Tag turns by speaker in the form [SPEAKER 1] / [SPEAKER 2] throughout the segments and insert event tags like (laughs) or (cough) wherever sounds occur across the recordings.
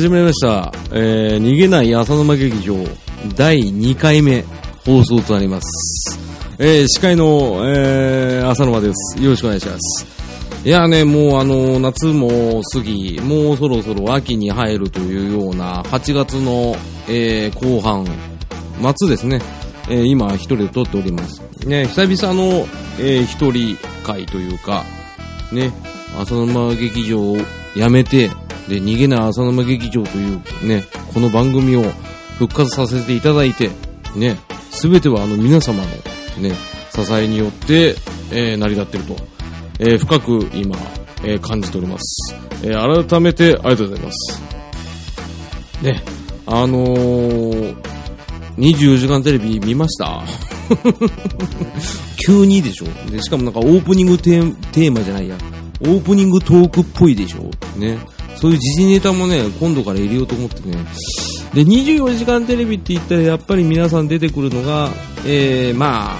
[SPEAKER 1] 始まりました。えー、逃げない浅沼劇場第2回目放送となります。えー、司会の、えー、浅沼です。よろしくお願いします。いやね、もうあの、夏も過ぎ、もうそろそろ秋に入るというような、8月の、えー、後半、末ですね。えー、今一人で撮っております。ね、久々の、えー、一人会というか、ね、浅沼劇場を辞めて、で、逃げない浅沼劇場というね、この番組を復活させていただいて、ね、すべてはあの皆様のね、支えによって、えー、成り立っていると、えー、深く今、えー、感じております。えー、改めてありがとうございます。ね、あのー、24時間テレビ見ました？(laughs) 急にでしょ？で、しかもなんかオープニングテーテーマじゃないや。オープニングトークっぽいでしょ？ね。そういう時事ネタもね、今度から入れようと思ってね。で、24時間テレビって言ったらやっぱり皆さん出てくるのが、えー、まあ、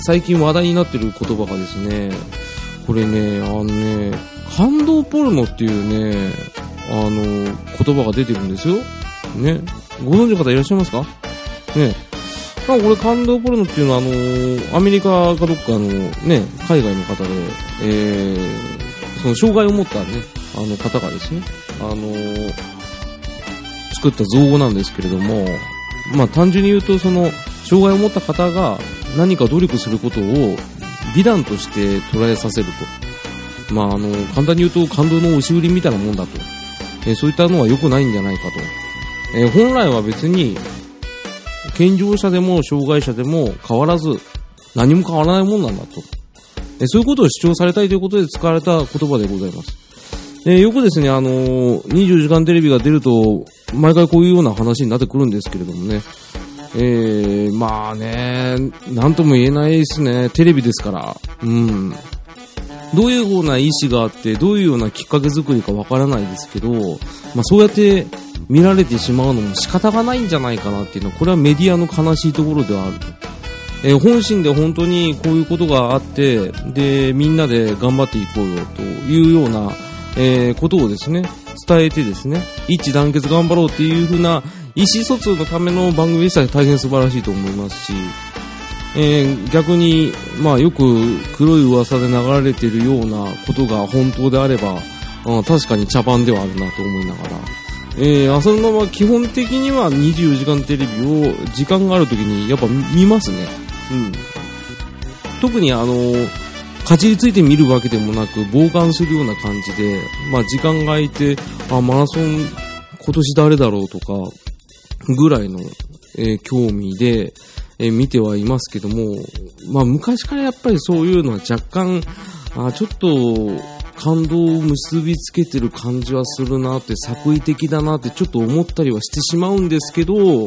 [SPEAKER 1] 最近話題になってる言葉がですね、これね、あのね、感動ポルノっていうね、あの、言葉が出てるんですよ。ね。ご存知の方いらっしゃいますか？ね。まあ、これ感動ポルノっていうのは、あのアメリカかどっかのね、海外の方で、えー、その障害を持ったね、あの方がですね、あの作った造語なんですけれども、まあ、単純に言うと、その、障害を持った方が何か努力することを美談として捉えさせると。まあ、あの、簡単に言うと感動の押し売りみたいなもんだと。えそういったのは良くないんじゃないかと。え本来は別に、健常者でも障害者でも変わらず、何も変わらないもんなんだと。えそういうことを主張されたいということで使われた言葉でございます。えーよくですね、あのー、24時間テレビが出ると、毎回こういうような話になってくるんですけれどもね。えー、まあね、なんとも言えないですね。テレビですから。うん。どういうような意思があって、どういうようなきっかけ作りかわからないですけど、まあそうやって見られてしまうのも仕方がないんじゃないかなっていうのは、これはメディアの悲しいところではあると。えー本心で本当にこういうことがあって、で、みんなで頑張っていこうよというような、えーことをですね、伝えてですね、一致団結頑張ろうっていう風な意思疎通のための番組でしたら大変素晴らしいと思いますし、えー逆に、まあよく黒い噂で流れているようなことが本当であれば、うん確かに茶番ではあるなと思いながら、えー、浅沼は基本的には24時間テレビを時間がある時にやっぱ見ますね。うん。特にあのかじりついて見るわけでもなく、傍観するような感じで、まあ時間が空いて、あ、マラソン今年誰だろうとか、ぐらいの、えー興味で、えー見てはいますけども、まあ昔からやっぱりそういうのは若干、あちょっと感動を結びつけてる感じはするなって、作為的だなってちょっと思ったりはしてしまうんですけど、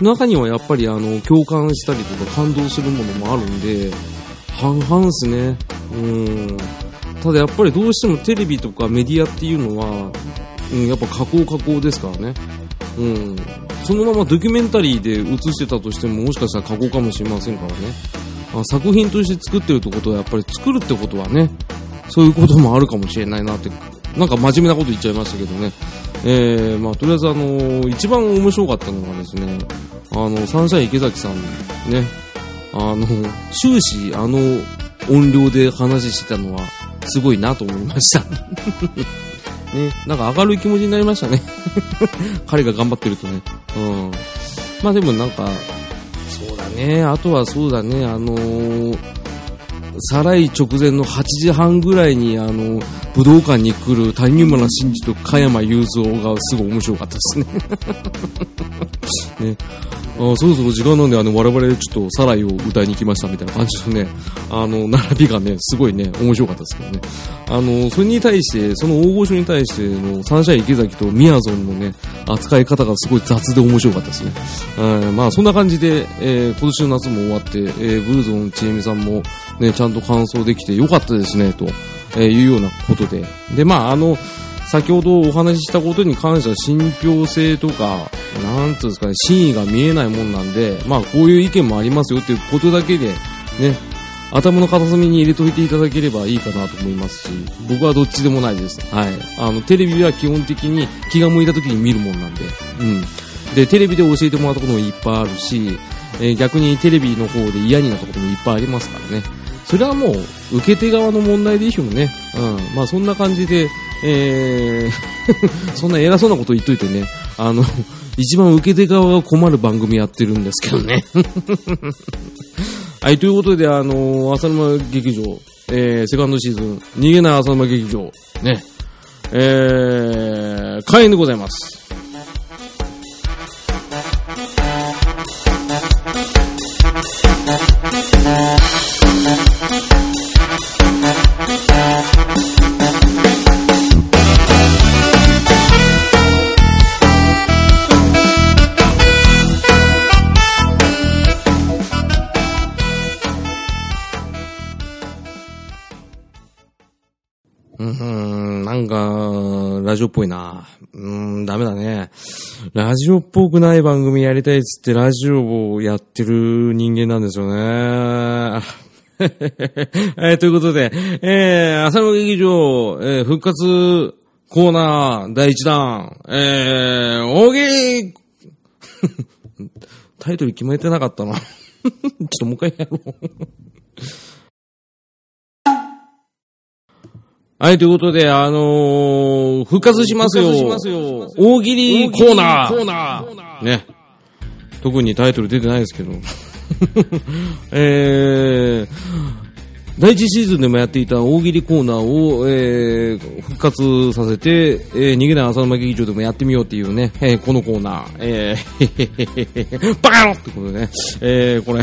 [SPEAKER 1] 中にはやっぱりあの、共感したりとか感動するものもあるんで、半々ですね。うん。ただやっぱりどうしてもテレビとかメディアっていうのは、うん、やっぱ加工加工ですからね。うん。そのままドキュメンタリーで映してたとしてももしかしたら加工かもしれませんからね。あ作品として作ってるってことはやっぱり作るってことはね、そういうこともあるかもしれないなって、なんか真面目なこと言っちゃいましたけどね。えー、まあとりあえずあの一番面白かったのがですね、あの、サンシャイン池崎さんね、あの、終始あの音量で話してたのはすごいなと思いました。(laughs) ね、なんか明るい気持ちになりましたね。(laughs) 彼が頑張ってるとね。うん。まあでもなんか、そうだね。あとはそうだね、あのー、再来直前の8時半ぐらいに、あの、武道館に来る谷村新司と加山雄三がすごい面白かったですね。(laughs) ね。あそろそろ時間なんで、あの、我々ちょっとサライを歌いに来ましたみたいな感じのね、(laughs) あの、並びがね、すごいね、面白かったですけどね。あの、それに対して、その大御所に対してのサンシャイン池崎とミヤゾンのね、扱い方がすごい雑で面白かったですね。うん、まあ、そんな感じで、えー今年の夏も終わって、えーブルゾンちえみさんもね、ちゃんと完走できてよかったですね、と、えーいうようなことで。で、まあ、あの、先ほどお話ししたことに関しては信憑性とか、なんつうんですかね、真意が見えないもんなんで、まあこういう意見もありますよっていうことだけで、ね、頭の片隅に入れといていただければいいかなと思いますし、僕はどっちでもないです。はい。あの、テレビは基本的に気が向いた時に見るもんなんで、うん。で、テレビで教えてもらったこともいっぱいあるし、えー、逆にテレビの方で嫌になったこともいっぱいありますからね。それはもう、受け手側の問題でしょうね。うん。まあそんな感じで、えー (laughs) そんな偉そうなこと言っといてね、あの、一番受け手側が困る番組やってるんですけどね。はい、ということで、あのー、浅沼劇場、えー、セカンドシーズン、逃げない浅沼劇場、ね、えー、開演でございます。ラジオっぽいな。うーん、ダメだね。ラジオっぽくない番組やりたいっつってラジオをやってる人間なんですよね。は (laughs) い、ということで、えー、浅野劇場、えー、復活コーナー第1弾、えー、大喜利 (laughs) タイトル決めてなかったな。(laughs) ちょっともう一回やろうはい、ということで、あのー、復活しますよ。大喜利コーナー。ナーね。特にタイトル出てないですけど。(laughs) えー、第一シーズンでもやっていた大喜利コーナーを、えー、復活させて、えー、逃げない浅沼劇場でもやってみようっていうね、えー、このコーナー、えー、(laughs) バカ野郎ってことでね、えー、これ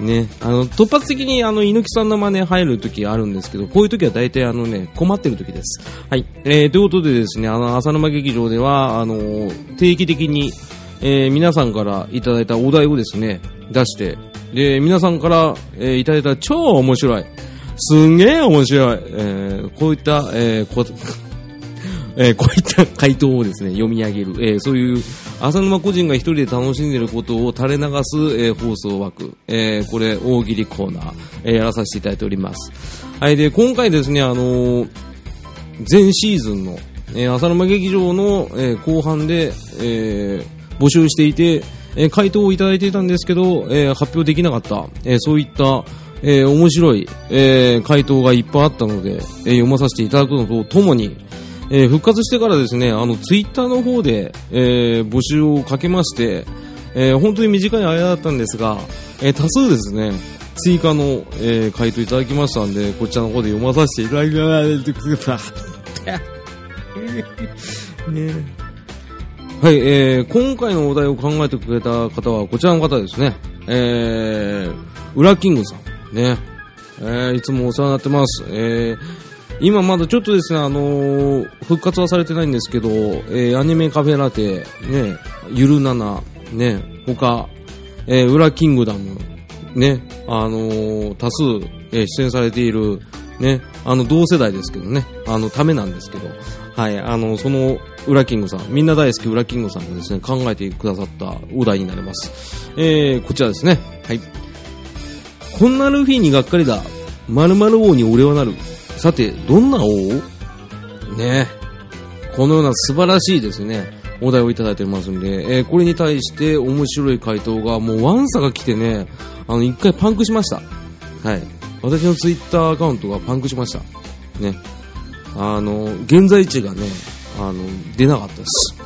[SPEAKER 1] ね、あの、突発的にあの、猪木さんの真似入る時あるんですけど、こういう時は大体あのね、困ってる時です。はい。えー、ということでですね、あの、浅沼劇場では、あの、定期的に、えー、皆さんからいただいたお題をですね、出して、で、皆さんから、えー、いただいた超面白い、すんげえ面白い、えー、こういった、えー、こ、えー、こういった回答をですね、読み上げる、えー、そういう、浅沼個人が一人で楽しんでいることを垂れ流す、えー、放送枠、え、これ、大喜利コーナー、え、やらさせていただいております。はい、で、今回ですね、あの、前シーズンの、え、浅沼劇場の、え、後半で、え、募集していて、え、回答をいただいていたんですけど、え、発表できなかった、え、そういった、えー、面白い、えー、回答がいっぱいあったので、えー、読まさせていただくのとともに、えー、復活してからですね、あの、ツイッターの方で、えー、募集をかけまして、えー、本当に短い間だったんですが、え多数ですね、追加の、え回答いただきましたんで、こちらの方で読まさせていただきます。(laughs) ねはい、えー、今回のお題を考えてくれた方はこちらの方ですね。えー、ウラキングさん。ね。えー、いつもお世話になってます。えー、今まだちょっとですね、あのー、復活はされてないんですけど、えー、アニメカフェラテ、ね、ゆるなな、ね、他、えー、ウラキングダム、ね、あのー、多数、えー、出演されている、ね、あの、同世代ですけどね、あの、ためなんですけど、はい、あの、その、ウラキングさん、みんな大好きウラキングさんがですね、考えてくださったお題になります。えー、こちらですね、はい。こんなルフィにがっかりだ。〇〇王に俺はなる。さて、どんな王？ねこのような素晴らしいですね、お題をいただいておりますんで、えー、これに対して面白い回答が、もうワンサが来てね、あの、一回パンクしました。はい。私のツイッターアカウントがパンクしました。ね。あの、現在地がね、あの、出なかったです。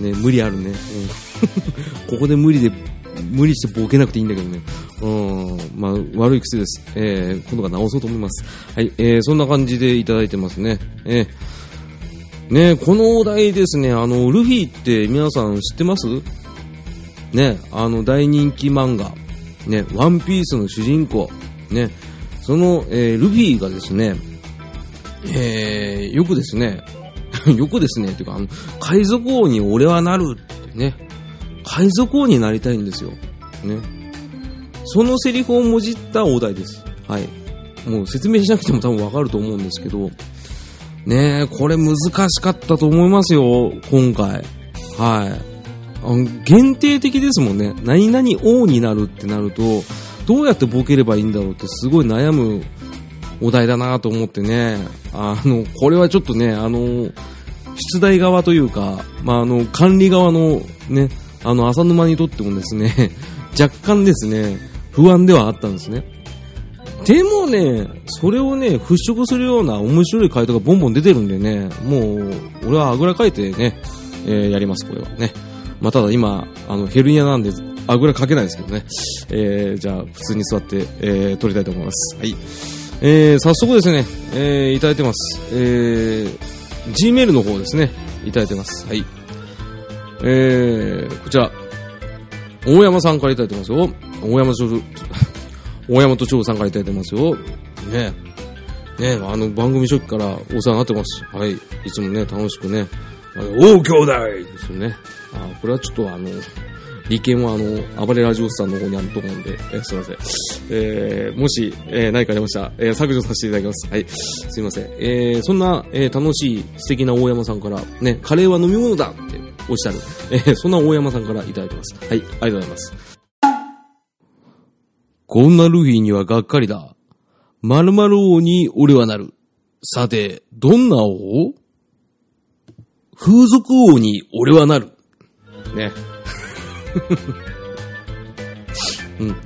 [SPEAKER 1] ね、無理あるね。うん、(laughs) ここで無理で無理してボケなくていいんだけどね。うん、まあ、悪い癖です。えー、今度は直そうと思います。はい、えー、そんな感じでいただいてますね。えー、ねこのお題ですね、あの、ルフィって皆さん知ってます？ね、あの、大人気漫画、ね、ワンピースの主人公、ね、その、えー、ルフィがですね、えー、よくですね、(laughs) よくですね、っていうか、あの、海賊王に俺はなる。ってね、海賊王になりたいんですよ。ね。そのセリフをもじったお題です。はい。もう説明しなくても多分わかると思うんですけど、ねえ、これ難しかったと思いますよ、今回。はい。あ限定的ですもんね。何々王になるってなると、どうやってボケればいいんだろうってすごい悩むお題だなと思ってね、あの、これはちょっとね、あの、出題側というか、まあ、あの、管理側のね、あの、浅沼にとってもですね、(laughs) 若干ですね、不安ではあったんですね。でもね、それをね、払拭するような面白い回答がボンボン出てるんでね、もう、俺はあぐらかいてね、えー、やります、これはね。まあ、ただ今、あの、ヘルニアなんで、あぐらかけないですけどね。えー、じゃあ、普通に座って、えー、撮りたいと思います。はい。えー、早速ですね、えー、いただいてます。えー、Gmail の方ですね、いただいてます。はい。えー、こちら、大山さんからいただいてますよ。大山町、(laughs) 大山と長さんからいただいてますよ。ねねあの、番組初期からお世話になってます。はい。いつもね、楽しくね、おう、兄弟ですよね。あ、これはちょっとあの、利権はあの、暴れラジオスさんの方にあると思うんで、えー、すいません。えー、もし、えー、何かありましたら、えー、削除させていただきます。はい。すいません。えー、そんな、えー、楽しい、素敵な大山さんから、ね、カレーは飲み物だっておっしゃる。えー、そんな大山さんからいただいてます。はい。ありがとうございます。こんなルフィにはがっかりだ。〇〇王に俺はなる。さて、どんな王？風俗王に俺はなる。ね。(laughs) うん。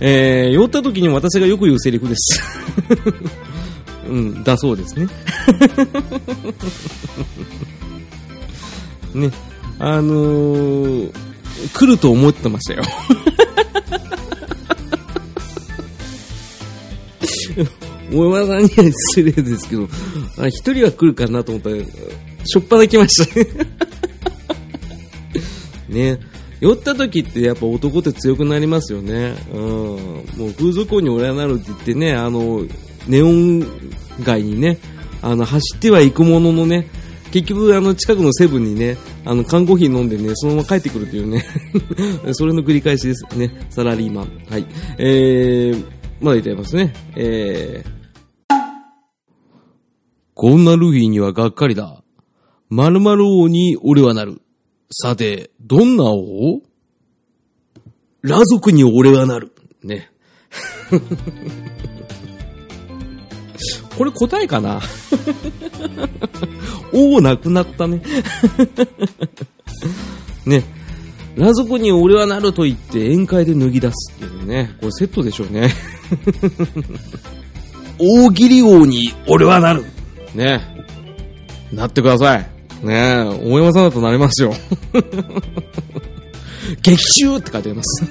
[SPEAKER 1] えー、酔った時に私がよく言うセリフです。(laughs) うん、だそうですね。(laughs) ね。あのー、来ると思ってましたよ。大山さんには失礼ですけど、一人は来るかなと思ったら、しょっぱな来ました (laughs) ね。酔った時ってやっぱ男って強くなりますよね。うん。もう風俗王に俺はなるって言ってね、あの、ネオン街にね、あの、走っては行くもののね、結局、あの、近くのセブンにね、あの、缶コーヒー飲んでね、そのまま帰ってくるというね (laughs) それの繰り返しですね。サラリーマン。はい。えー、まだ言ってますね。えー、こんなルフィにはがっかりだ。〇〇王に俺はなる。さて、どんな王？裸族に俺はなる。ね。これ答えかな？(laughs) 王なくなったね。(laughs) ね。裸族に俺はなると言って宴会で脱ぎ出すっていうね。これセットでしょうね。(laughs) 大喜利王に俺はなる。ね。なってください。ね、大山さんだとなりますよ。激臭って書いてあります。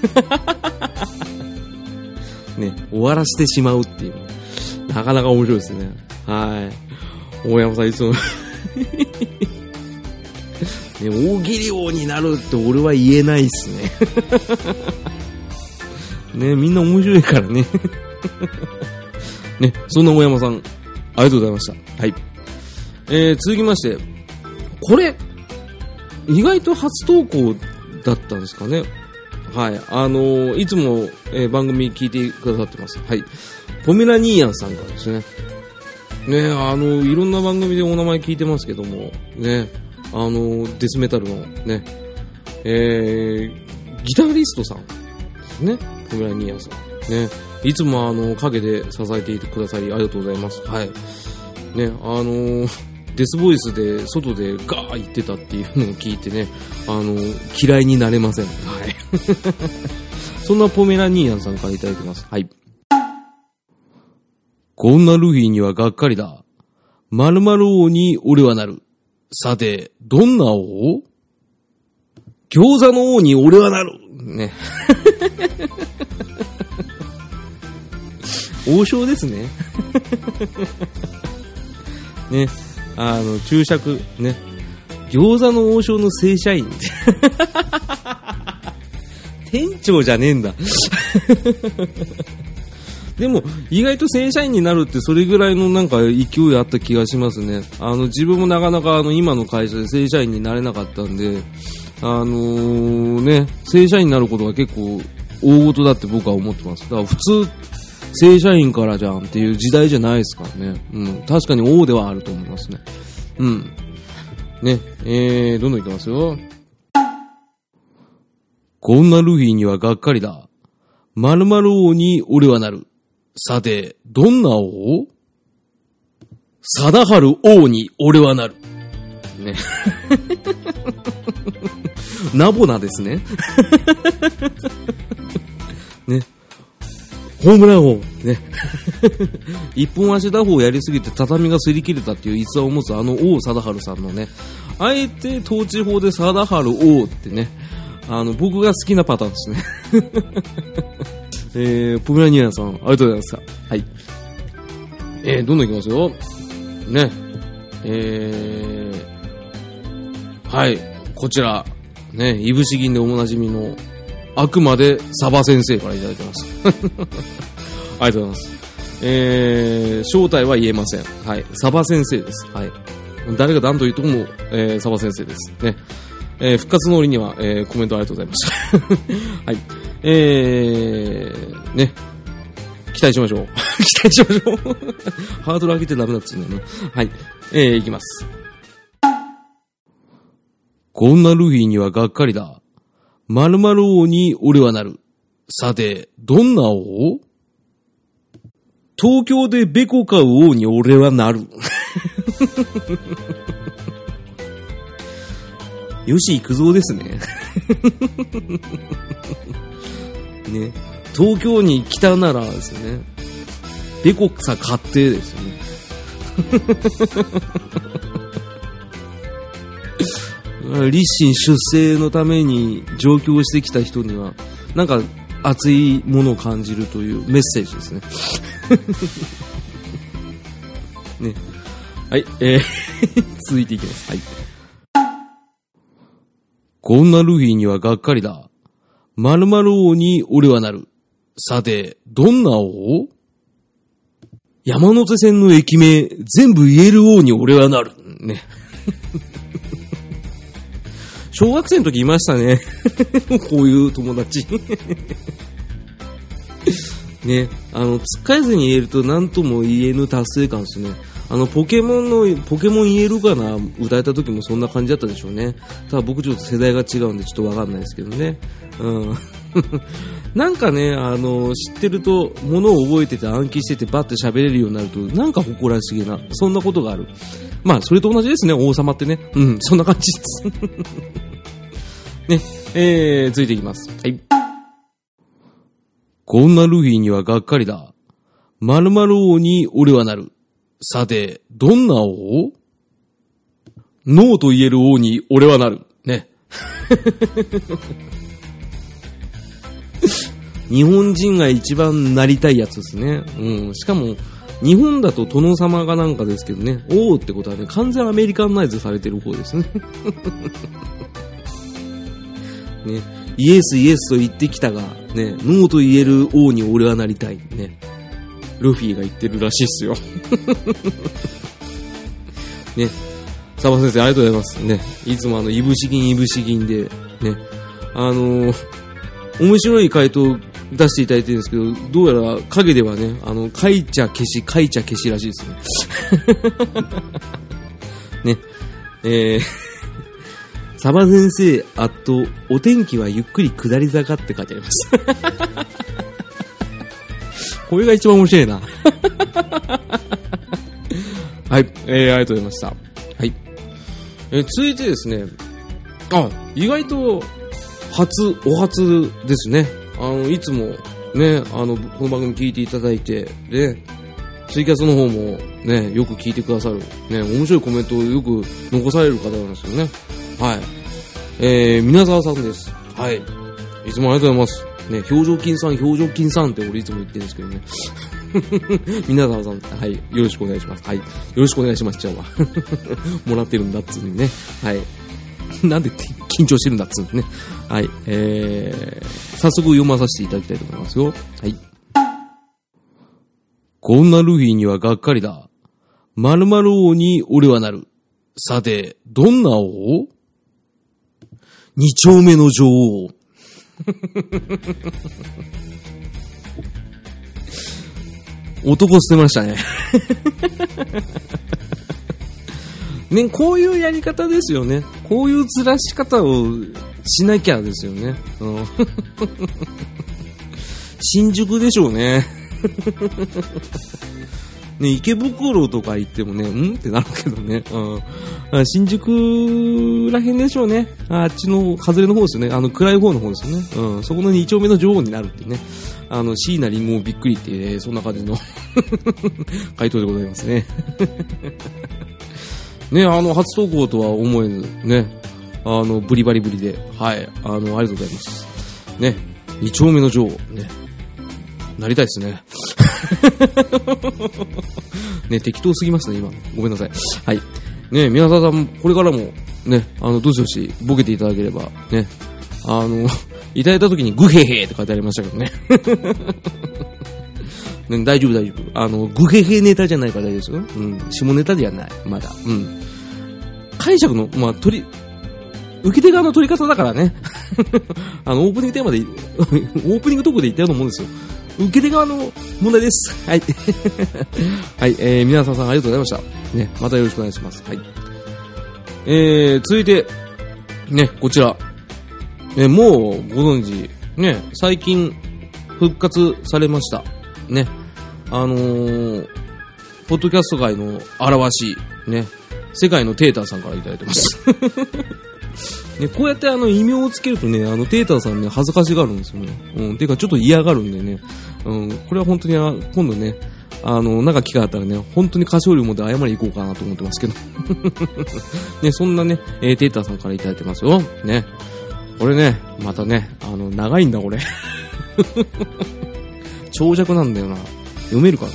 [SPEAKER 1] ね、終わらせてしまうっていう。なかなか面白いですね。はい。大山さんいつも (laughs) ね、大喜利王になるって俺は言えないっすね。(laughs) ね、みんな面白いからね。(laughs) ね、そんな大山さん、ありがとうございました。はい。えー、続きまして、これ、意外と初投稿だったんですかね。はい。あのー、いつも、えー、番組聞いてくださってます。はい。ポメラニーヤンさんからですね。ねあの、いろんな番組でお名前聞いてますけども、ね、あのデスメタルのね、えー、ギタリストさんですね。ポメラニーヤンさん。ね。いつもあの、陰で支えていてくださりありがとうございます。はい。ね、あのデスボイスで外でガー言ってたっていうのを聞いてね、あの、嫌いになれません。はい。(laughs) そんなポメラニーヤンさんからいただいてます。はい。こんなルフィにはがっかりだ。〇〇王に俺はなる。さて、どんな王？餃子の王に俺はなる。ね。(laughs) 王将ですね。(laughs) ね。あの、注釈、ね。餃子の王将の正社員。(laughs) 店長じゃねえんだ。でも、意外と正社員になるってそれぐらいのなんか勢いあった気がしますね。あの、自分もなかなかあの、今の会社で正社員になれなかったんで、あのー、ね、正社員になることが結構大事だって僕は思ってます。だから普通、正社員からじゃんっていう時代じゃないですからね。うん。確かに王ではあると思いますね。うん。ね、えー、どんどんいきますよ。こんなルフィにはがっかりだ。〇〇王に俺はなる。さて、どんな王？貞治王に俺はなる。ね。(laughs) ナボナですね。(laughs) ね。ホームラン王。ね。(laughs) 一本足打法やりすぎて畳が擦り切れたっていう逸話を持つあの王貞治さんのね、あえて統治法で貞治王ってね、あの、僕が好きなパターンですね。えー、ポメラニアンさん、ありがとうございます。はい。えー、どんどんいきますよ。ね。えー、はい、こちら、ね、いぶし銀でおなじみの、あくまでサバ先生からいただいてます。(laughs) ありがとうございます。えー、正体は言えません。はい、サバ先生です。はい。誰が何と言っても、えー、サバ先生です。ね。えー、復活の折には、えー、コメントありがとうございました。(laughs) はい。えー、ね。期待しましょう。(laughs) 期待しましょう。(laughs) ハードル上げてダメだっつうんだよな。はい。えー、いきます。こんなルフィにはがっかりだ。〇〇王に俺はなる。さて、どんな王？東京でベコ買う王に俺はなる。(laughs) よし、行くぞですね。ね。東京に来たならですね、ベコさ買ってですね。(laughs) 立身出世のために上京してきた人には、なんか熱いものを感じるというメッセージですね。(laughs) ね。はい、えー (laughs) 続いていきます。はい。こんなルフィにはがっかりだ。〇〇王に俺はなる。さて、どんな王？山手線の駅名、全部言える王に俺はなる。ね。(laughs) 小学生の時いましたね。(laughs) こういう友達。(laughs) ね、あの、つっかえずに言えると何とも言えぬ達成感ですね。あの、ポケモンの、ポケモン言えるかな？歌えた時もそんな感じだったでしょうね。ただ僕ちょっと世代が違うんでちょっとわかんないですけどね。うん。(laughs) なんかね、あの、知ってると、ものを覚えてて暗記しててバッて喋れるようになると、なんか誇らしげな、そんなことがある。まあ、それと同じですね、王様ってね。うん、そんな感じです。(laughs) ね、えー、続いていきます。はい。こんなルフィにはがっかりだ。〇〇王に俺はなる。さて、どんな王？ノーと言える王に俺はなる。ね。日本人が一番なりたいやつですね。うん。しかも、日本だと殿様がなんかですけどね、王ってことはね、完全アメリカンナイズされてる方ですね。(laughs) ね、イエスイエスと言ってきたが、ね、ノーと言える王に俺はなりたい。ね。ルフィが言ってるらしいっすよ。(laughs) ね。サバ先生、ありがとうございます。ね。いつもあの、いぶし銀いぶし銀で、ね。あのー、面白い回答出していただいてるんですけど、どうやら影ではね、あの、書いちゃ消し、書いちゃ消しらしいですね。(laughs) ね。えーサバ先生、あと、お天気はゆっくり下り坂って書いてあります。(laughs) これが一番面白いな。(laughs) はい、えー、ありがとうございました。はい。えー、続いてですね、あ、意外と、初、お初ですね。あの、いつも、ね、あの、この番組聞いていただいて、で、ツイキャスの方もね、よく聞いてくださる、ね、面白いコメントをよく残される方なんですよね。はい。えー、皆沢さんです。はい。いつもありがとうございます。ね、表情筋さん、表情筋さんって俺いつも言ってるんですけどね。(laughs) 皆沢さん、はい、よろしくお願いします。はい。よろしくお願いします、ちゃんは。もらってるんだっつうにね。はい。なんで緊張してるんだっつうね。はい。えー、早速読まさせていただきたいと思いますよ。はい。こんなルフィにはがっかりだ。〇〇王に俺はなる。さて、どんな王？二丁目の女王。(laughs) 男捨てましたね。ね、こういうやり方ですよね。こういうずらし方をしなきゃですよね。うん (laughs) 新宿でしょうね。ね、池袋とか行ってもね、んってなるけどね。うん。新宿らへんでしょうね。あっちの、外れの方ですよね。あの、暗い方の方ですよね。うん。そこの2丁目の女王になるってね。あの、椎名林檎びっくりって、そんな感じの (laughs) 回答でございますね。ね、あの、初投稿とは思えず、ね、あの、ブリバリブリで、はい、あの、ありがとうございます。ね、2丁目の女王、ね、なりたいですね。(laughs) ね、適当すぎますね、今。ごめんなさい。はい。ね、宮沢さん、これからも、ね、あの、どしどし、ボケていただければ、ね、あの、(laughs) いただいた時にグヘヘって書いてありましたけどね。(laughs) 大丈夫大丈夫。あの、グヘヘネタじゃないから大丈夫ですよ。うん。下ネタではない。まだ。うん。解釈の、まあ、取り、受け手側の取り方だからね。(laughs) あの、オープニングテーマで、(laughs) オープニングトークで言ったようなもんですよ。受け手側の問題です。はい。(laughs) はい、えー、皆さんさんありがとうございました。ね、またよろしくお願いします。はい。えー、続いて、ね、こちら。えー、もうご存知、ね、最近復活されました。ね。あのー、ポッドキャスト界の表し、ね、世界のテーターさんからいただいてます。(laughs) ね、こうやってあの異名をつけるとね、あのテーターさんね、恥ずかしがるんですよね。うん、ていうかちょっと嫌がるんでね、うん、これは本当にあ今度ね、あの、なんか機会あったらね、本当に歌唱量持って謝り行こうかなと思ってますけど。(laughs) ね、そんなね、えー、テーターさんからいただいてますよ。ね。これね、またね、あの、長いんだこれ。(laughs) 長尺なんだよな。読めるかな？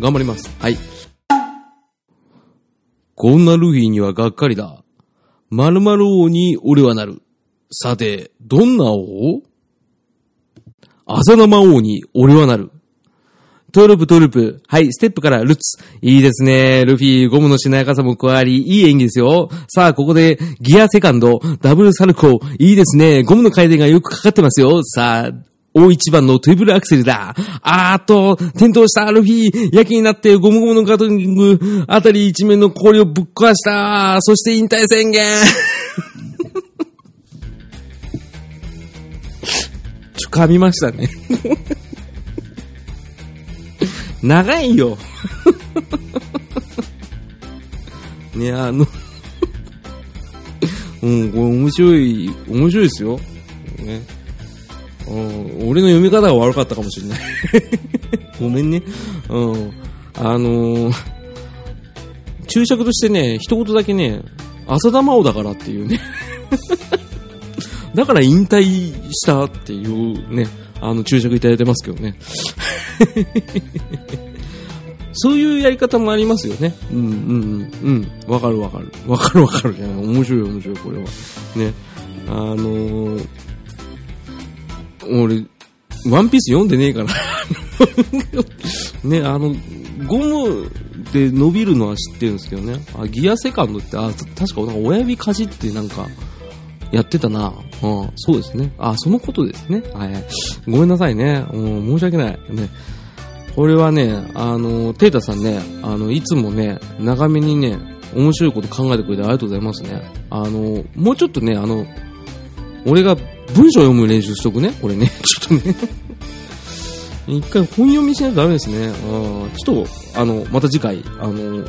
[SPEAKER 1] 頑張ります。はい。こんなルフィにはがっかりだ。〇〇王に俺はなる。さて、どんな王？浅田魔王に俺はなる。トループトループ。はい、ステップからルッツ。いいですね。ルフィ、ゴムのしなやかさも加わり、いい演技ですよ。さあ、ここで、ギアセカンド、ダブルサルコー。いいですね。ゴムの回転がよくかかってますよ。さあ、大一番のトリプルアクセルだ。あーっと、転倒したアルフィー、焼きになってゴムゴムのガトリング、あたり一面の氷をぶっ壊した。そして引退宣言。(laughs) ちょ、噛みましたね。(laughs) 長いよ。(laughs) ね、あのうん、これ面白い、面白いですよ。ね。うん、俺の読み方が悪かったかもしれない。(laughs) ごめんね。うん。あのー、注釈としてね、一言だけね、浅田真央だからっていうね。(laughs) だから引退したっていうね、あの注釈いただいてますけどね。(laughs) そういうやり方もありますよね。うんうんうん。うん。わかるわかる。わかるわかるじゃない。面白い面白い、これは。ね。あのー、俺、ワンピース読んでねえからね、あの、ゴムで伸びるのは知ってるんですけどね。あ、ギアセカンドって、あ、確かなんか親指かじってなんか、やってたな。うん、そうですね。あ、そのことですね。はい。ごめんなさいね。う、申し訳ない。ね。これはね、あの、テータさんね、あの、いつもね、長めにね、面白いこと考えてくれてありがとうございますね。あの、もうちょっとね、あの、俺が文章読む練習しとくね、これね。(laughs) ちょっとね一回本読みしないとダメですね。あちょっと、あの、また次回、あの、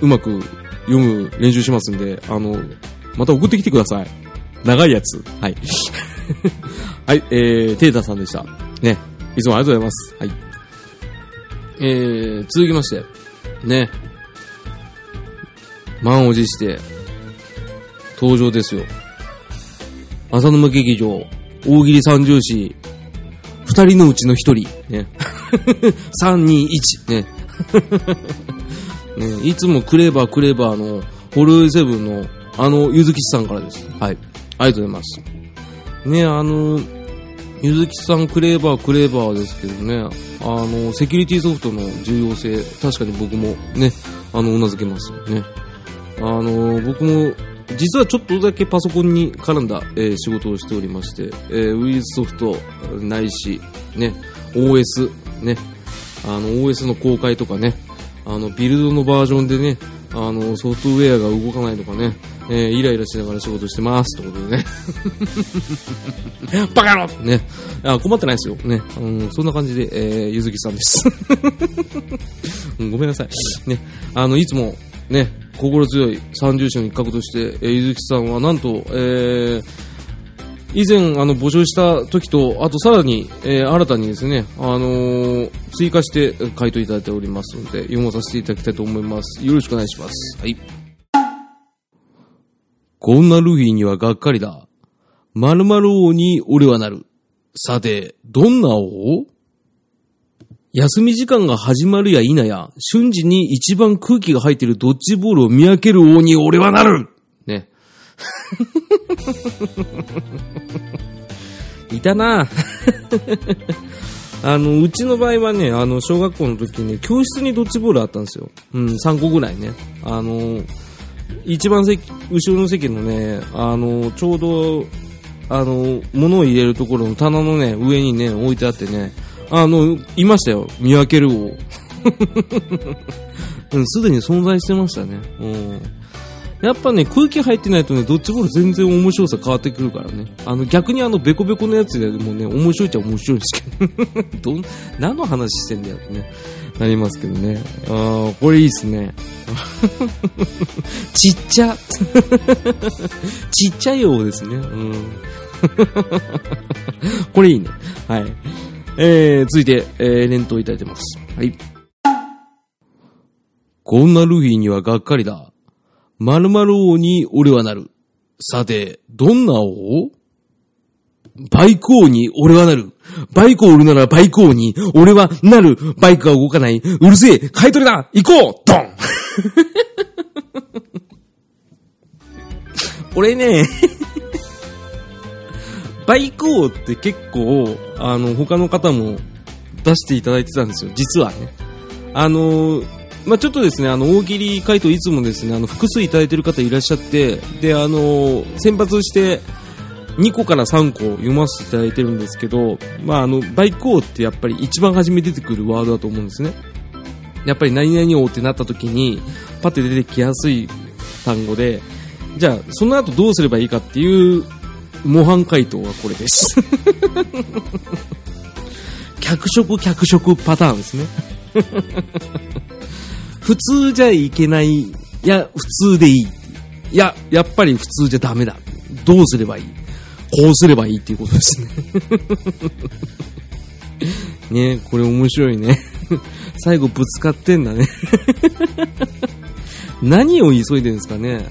[SPEAKER 1] うまく読む練習しますんで、あの、また送ってきてください。長いやつ。はい。(laughs) はい、えー、テータさんでした。ね。いつもありがとうございます。はい。えー、続きまして、ね。満を持して、登場ですよ。浅沼劇場、大喜利三重士、二人のうちの一人、ね。(laughs) 三、二、一、ね。(laughs) ね、いつもクレーバークレーバーの、ホルセブンの、あの、ゆずきさんからです。はい。ありがとうございます。ね、あの、ゆずきさんクレーバークレーバーですけどね、あの、セキュリティソフトの重要性、確かに僕もね、あの、うなずけますよね。あの、僕も実はちょっとだけパソコンに絡んだ、えー、仕事をしておりまして、えー、ウイルスソフトないし、ね、OS、ね、あの、OS の公開とかね、あの、ビルドのバージョンでね、あの、ソフトウェアが動かないとかね、ええー、イライラしながら仕事してますってことでね。(laughs) バカ野郎ね。あ、困ってないですよ。ね。うん、そんな感じで、えー、ゆずきさんです。(laughs) うん、ごめんなさい。ね。あの、いつも、ね、心強い三重士の一角として、えー、ゆずきさんはなんと、えー、以前、あの、募集した時と、あとさらに、えー、新たにですね、あのー、追加して回答いただいておりますので、読まさせていただきたいと思います。よろしくお願いします。はい。こんなルフィにはがっかりだ。〇〇王に俺はなる。さて、どんな王？休み時間が始まるや否や、瞬時に一番空気が入っているドッジボールを見分ける王に俺はなるね。(laughs) いたな (laughs) あの、うちの場合はね、あの、小学校の時に、ね、教室にドッジボールあったんですよ。うん、3個ぐらいね。あの、一番席、後ろの席のね、あの、ちょうど、あの、物を入れるところの棚のね、上にね、置いてあってね、あの、いましたよ。見分けるを。(laughs) うん、すでに存在してましたね。うん。やっぱね、空気入ってないとね、ドッジボール全然面白さ変わってくるからね。あの、逆にあの、ベコベコのやつでもね、面白いっちゃ面白いですけど、(laughs) どん、何の話してんだよってね、なりますけどね。ああ、これいいっすね。(laughs) ちっちゃ。ちっちゃいようですね。うん。これいいね。はい。えー、続いて、えー、連投いただいてます。はい。こんなルフィにはがっかりだ。〇〇王に俺はなる。さて、どんな王？バイク王に俺はなる。バイクを売るならバイク王に俺はなる。バイクが動かない。うるせえ。買い取りだ行こうドン (laughs) 俺ねバイク王って結構、あの、他の方も出していただいてたんですよ。実はね。あのまあ、ちょっとですね、あの、大喜利回答いつもですね、あの、複数いただいてる方いらっしゃって、で、あの、選抜して、2個から3個読ませていただいてるんですけど、まあ、あの、バイク王ってやっぱり一番初め出てくるワードだと思うんですね。やっぱり何々王ってなった時に、パッて出てきやすい単語で、じゃあ、その後どうすればいいかっていう模範回答がこれです。脚色脚色パターンですね。(laughs) 普通じゃいけない。いや、普通でいい。いや、やっぱり普通じゃダメだ。どうすればいい？こうすればいいっていうことですね。(laughs) ねこれ面白いね。最後ぶつかってんだね。(laughs) 何を急いでるんですかね。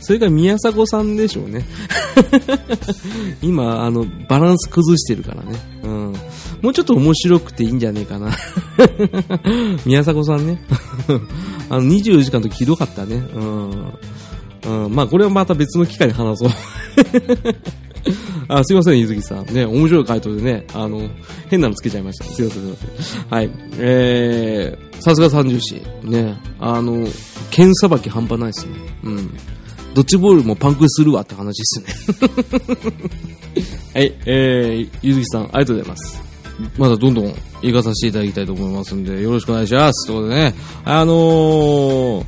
[SPEAKER 1] それが宮迫さんでしょうね。(laughs) 今、あの、バランス崩してるからね。うん。もうちょっと面白くていいんじゃねえかな。(laughs) 宮迫さんね。(laughs) あの、24時間の時ひどかったね。うん。うん、まあ、これはまた別の機会で話そう。あ、すいません、ゆずきさん。ね、面白い回答でね、あの、変なのつけちゃいました。すいません、すいません。はい。えー、さすが三重士。ね、あの、剣さばき半端ないですね。うん。ドッジボールもパンクするわって話ですね。(laughs) はい、えー、ゆずきさん、ありがとうございます。まだどんどん行かさせていただきたいと思いますんで、よろしくお願いします。ということでね、あのー、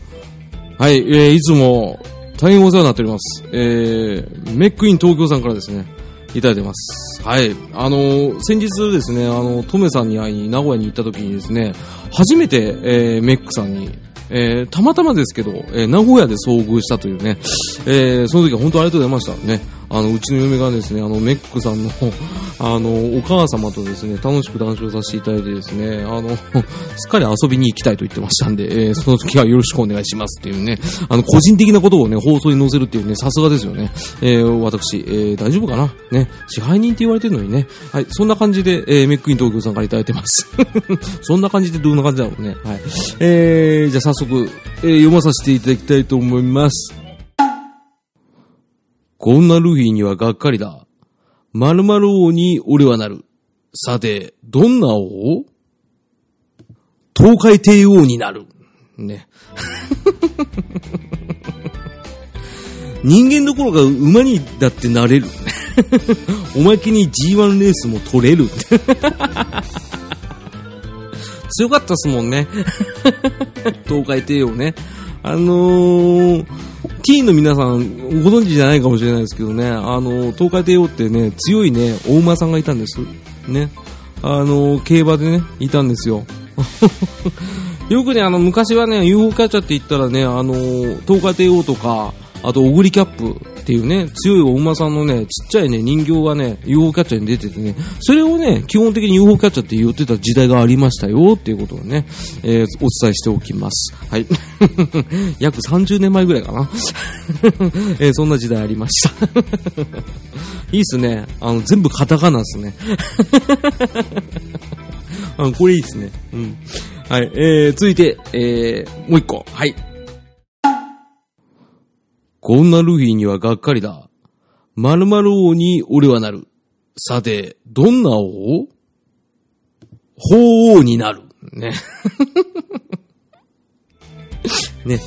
[SPEAKER 1] はい、えー、いつも大変お世話になっております。えー、メックイン東京さんからですね、いただいてます。はい。あのー、先日ですね、あの、トメさんに会いに名古屋に行った時にですね、初めて、えー、メックさんにえー、たまたまですけど、えー、名古屋で遭遇したというね、えー、その時は本当ありがとうございましたね。あの、うちの嫁がですね、あの、メックさんの、(laughs) あの、お母様とですね、楽しく談笑させていただいてですね、あの、すっかり遊びに行きたいと言ってましたんで、えー、その時はよろしくお願いしますっていうね、あの、個人的なことをね、放送に載せるっていうね、さすがですよね。えー、私、えー、大丈夫かな？ね、支配人って言われてるのにね、はい、そんな感じで、え、メックイン東京さんからいただいてます。(laughs) そんな感じでどんな感じだろうね。はい。えー、じゃあ早速、え、読まさせていただきたいと思います。こんなルフィにはがっかりだ。〇〇王に俺はなる。さて、どんな王？東海帝王になる。ね。(laughs) 人間どころか馬にだってなれる。(laughs) おまけに G1 レースも取れる。(laughs) 強かったっすもんね。東海帝王ね。あのー、ティーンの皆さん、ご存知じゃないかもしれないですけどね、あの、東海帝王ってね、強いね、大馬さんがいたんです。ね。あの、競馬でね、いたんですよ。(laughs) よくね、あの、昔はね、UFO キャッチャーって言ったらね、あの、東海帝王とか、あと、オグリキャップっていうね、強いお馬さんのね、ちっちゃいね、人形がね、UFO キャッチャーに出ててね、それをね、基本的に UFO キャッチャーって言ってた時代がありましたよっていうことをね、えー、お伝えしておきます。はい。(laughs) 約30年前ぐらいかな。(laughs) えー、そんな時代ありました。(laughs) いいっすね。あの、全部カタカナっすね。あこれいいっすね。うん。はい。えー、続いて、えー、もう一個。はい。こんなルフィにはがっかりだ。〇〇王に俺はなる。さて、どんな王？法王になる。ね。(laughs) ね。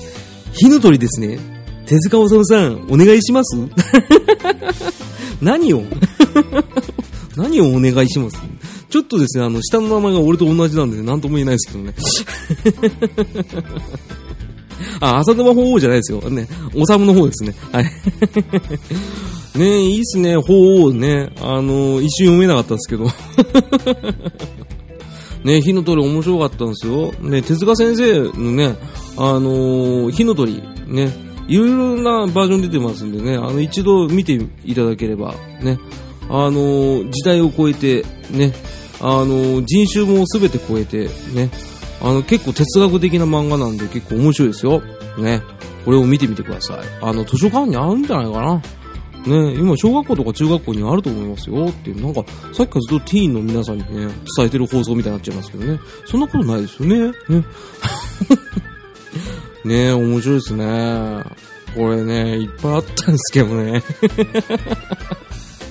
[SPEAKER 1] 火の鳥ですね。手塚治虫さん、お願いします？(laughs) 何を？(laughs) 何をお願いします？ちょっとですね、あの、下の名前が俺と同じなんで、なんとも言えないですけどね。(laughs) あ、浅沼法王じゃないですよ。ね、おさむの方ですね。はい。(laughs) ねいいっすね、法王ね。あの、一瞬読めなかったんですけど。(laughs) ね火の鳥面白かったんですよ。ね、手塚先生のね、あのー、火の鳥、ね、いろいろなバージョン出てますんでね、あの、一度見ていただければ、ね、あのー、時代を超えて、ね、あのー、人種もすべて超えて、ね、あの、結構哲学的な漫画なんで結構面白いですよ。ね。これを見てみてください。あの、図書館にあるんじゃないかな。ね、今、小学校とか中学校にあると思いますよっていう、なんか、さっきからずっとティーンの皆さんにね、伝えてる放送みたいになっちゃいますけどね。そんなことないですよね。ね。(laughs) ね面白いですね。これね、いっぱいあったんですけどね。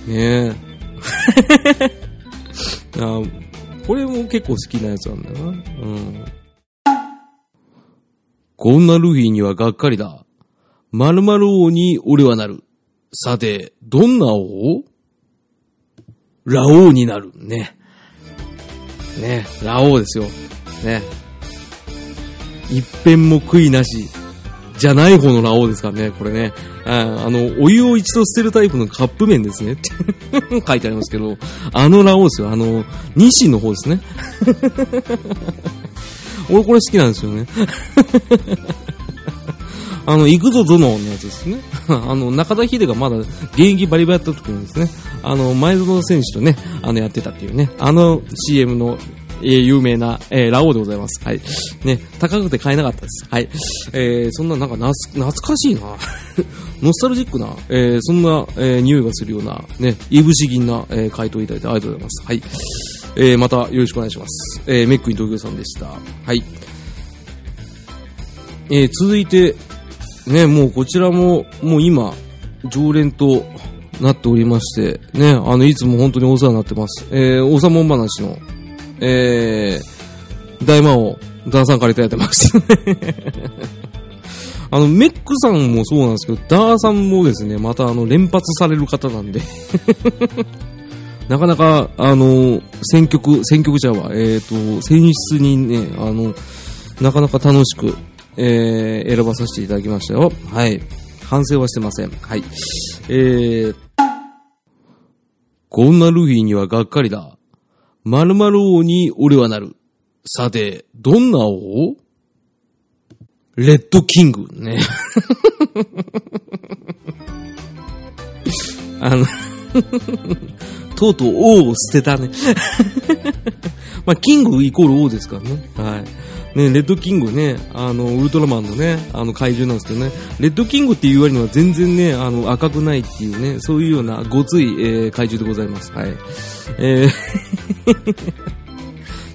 [SPEAKER 1] (laughs) ね (laughs) あこれも結構好きなやつなんだよな。うん。こんなルフィにはがっかりだ。〇〇王に俺はなる。さて、どんな王？ラ王になる。ね。ね、ラ王ですよ。ね。一片も悔いなし。じゃない方のラオウですからね、これね。あの、お湯を一度捨てるタイプのカップ麺ですねって (laughs) 書いてありますけど、あのラオウですよ。あの、ニシンの方ですね。(laughs) 俺これ好きなんですよね。(laughs) あの、行くぞゾノのやつですね。あの、中田秀がまだ現役バリバリやった時にですね、あの、前園選手とね、あの、やってたっていうね、あの CM のえー、有名な、えー、ラオウでございます。はい。ね、高くて買えなかったです。はい。えー、そんななんか懐かしいな (laughs) ノスタルジックな、えー、そんな、えー、匂いがするような、ね、いぶし銀な、えー、回答いただいてありがとうございます。はい。えー、またよろしくお願いします。えー、メックイン東京さんでした。はい。えー、続いて、ね、もうこちらも、もう今、常連となっておりまして、ね、あの、いつも本当にお世話になってます。えー、おさもん話の、えー、大魔王、ダーさんからいただいてます。(laughs) あの、メックさんもそうなんですけど、ダーさんもですね、またあの、連発される方なんで (laughs) なかなか、あの、選曲、選曲者は、えっ、ー、と、選出にね、あの、なかなか楽しく、えー、選ばさせていただきましたよ。はい。反省はしてません。はい。えー、こんなルフィにはがっかりだ。〇〇王に俺はなる。さて、どんな王？レッドキングね。(laughs) あのとうとう王を捨てたね。(laughs) まあ、キングイコール王ですからね。はい。ね、レッドキングね、あの、ウルトラマンのね、あの怪獣なんですけどね、レッドキングっていう割には全然ね、あの、赤くないっていうね、そういうようなごつい、えー、怪獣でございます。はい。えー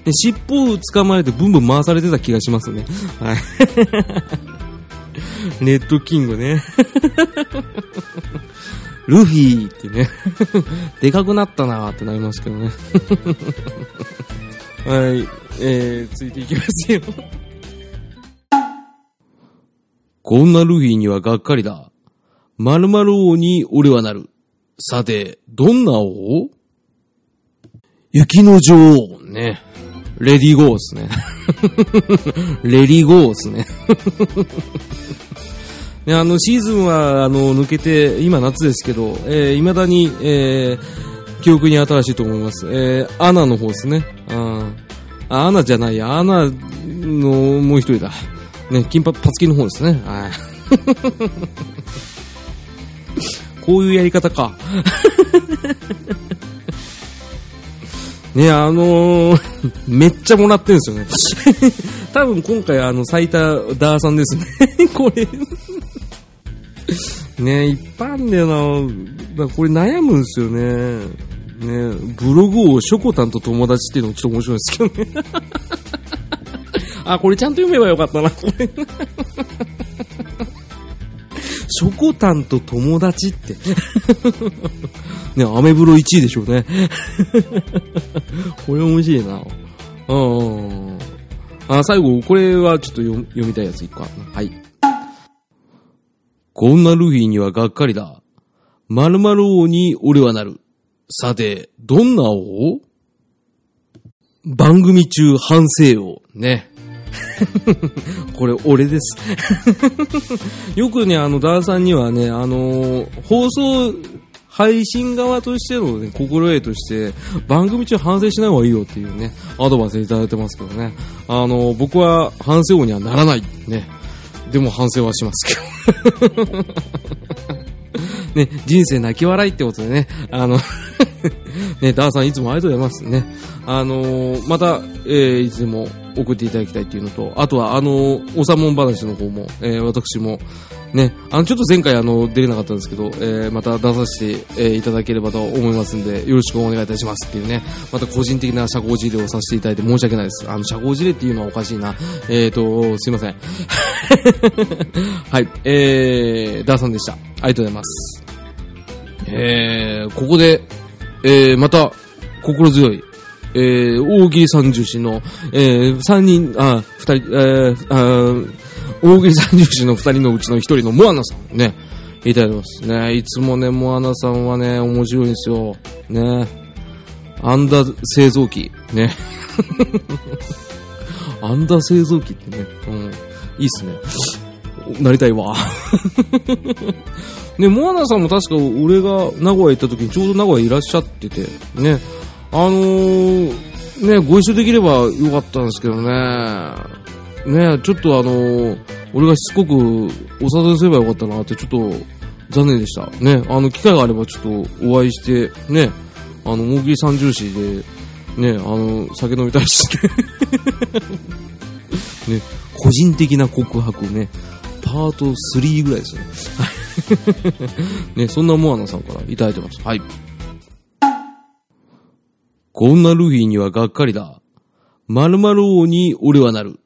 [SPEAKER 1] で (laughs) 尻尾を捕まえてブンブン回されてた気がしますね。はい。(laughs) レッドキングね。(laughs) ルフィってね。でかくなったなーってなりますけどね。はい。えー、ついていきますよこんなルフィにはがっかりだ。〇〇王に俺はなる。さて、どんな王？雪の女王ね。レディーゴーですね。(laughs) レディーゴーですね。(laughs) ね、あの、シーズンは、あの、抜けて、今夏ですけど、えー、未だに、えー、記憶に新しいと思います。えー、アナの方ですね。ああ、アナじゃないや、アナのもう一人だ。ね、金髪、パツキの方ですね。はい。(laughs) こういうやり方か。(laughs) ね、あのー、めっちゃもらってるんですよね。(laughs) 多分今回あの、最多ダーさんですね。これね、いっぱいあんだよな。これ悩むんですよね。ね、ブログをショコタンと友達っていうのもちょっと面白いですけどね。(laughs) あ、これちゃんと読めばよかったな、これ。(laughs) ショコタンと友達って。ね、アメブロ1位でしょうね。(laughs) これ面白いな。うん。あ、最後、これはちょっと読みたいやついくか。はい。こんなルフィにはがっかりだ。〇〇王に俺はなる。さて、どんな王番組中反省王。ね。(laughs) これ俺です (laughs) よくね、あの、ダーさんにはね、あのー、放送、配信側としてのね、心得として、番組中反省しない方がいいよっていうね、アドバイスいただいてますけどね。あのー、僕は反省王にはならない。ね。でも反省はしますけど。(laughs) ね、人生泣き笑いってことでね、あの (laughs) ね、ダーさんいつもありがとうございますね。あのー、また、えー、いつでも送っていただきたいっていうのと、あとは、あのー、おさもん話の方も、えー、私も、ね、あの、ちょっと前回あの、出れなかったんですけど、えー、また出させて、えー、いただければと思いますんで、よろしくお願いいたしますっていうね、また個人的な社交辞令をさせていただいて申し訳ないです。あの、社交辞令っていうのはおかしいな。えーと、すいません。(laughs) はい、えー、ダーさんでした。ありがとうございます。えー、ここで、えー、また、心強い、えー、大喜利三重士の、えー、三人、あ、二人、えー、あ大喜利三重士の二人のうちの一人のモアナさんね、いただいてますね。いつもね、モアナさんはね、面白いんですよ。ね。アンダー製造機。ね。(laughs) アンダー製造機ってね、うん、いいっすね。なりたいわ。ね、モアナさんも確か俺が名古屋行った時にちょうど名古屋いらっしゃってて、ね、あのー、ね、ご一緒できればよかったんですけどね、ね、ちょっとあのー、俺がしつこくお誘いすればよかったなってちょっと残念でした。ね、あの、機会があればちょっとお会いして、ね、あの、大喜利三重士で、ね、あの、酒飲みたいし、(laughs) ね、個人的な告白ね、パート3ぐらいですよね。(laughs) ね、そんなモアナさんからいただいてます。はい。こんなルフィにはがっかりだ。〇〇王に俺はなる。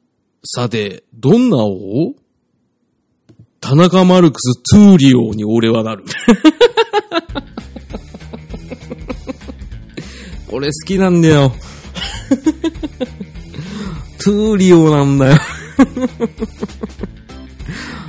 [SPEAKER 1] さて、どんな王？田中マルクストゥーリオに俺はなる。(laughs) これ好きなんだよ。(laughs) トゥーリオなんだよ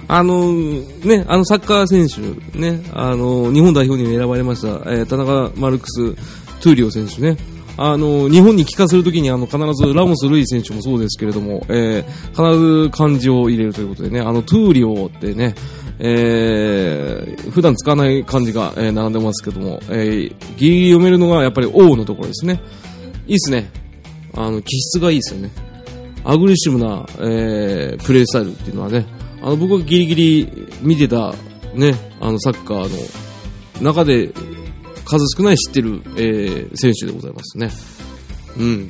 [SPEAKER 1] あのね、あのサッカー選手、ね、あの日本代表に選ばれました、えー、田中マルクス・トゥーリオ選手ね、あの日本に帰化するときにあの必ずラモス・ルイ選手もそうですけれども、えー、必ず漢字を入れるということでね、あのトゥーリオってね、えー、普段使わない漢字が、えー、並んでますけども、えー、ギリギリ読めるのがやっぱり王のところですね。いいっすね。あの、気質がいいですよね。アグレッシブな、えー、プレースタイルっていうのはね、あの、僕がギリギリ見てた、ね、あの、サッカーの中で数少ない知ってる、えー、選手でございますね。うん。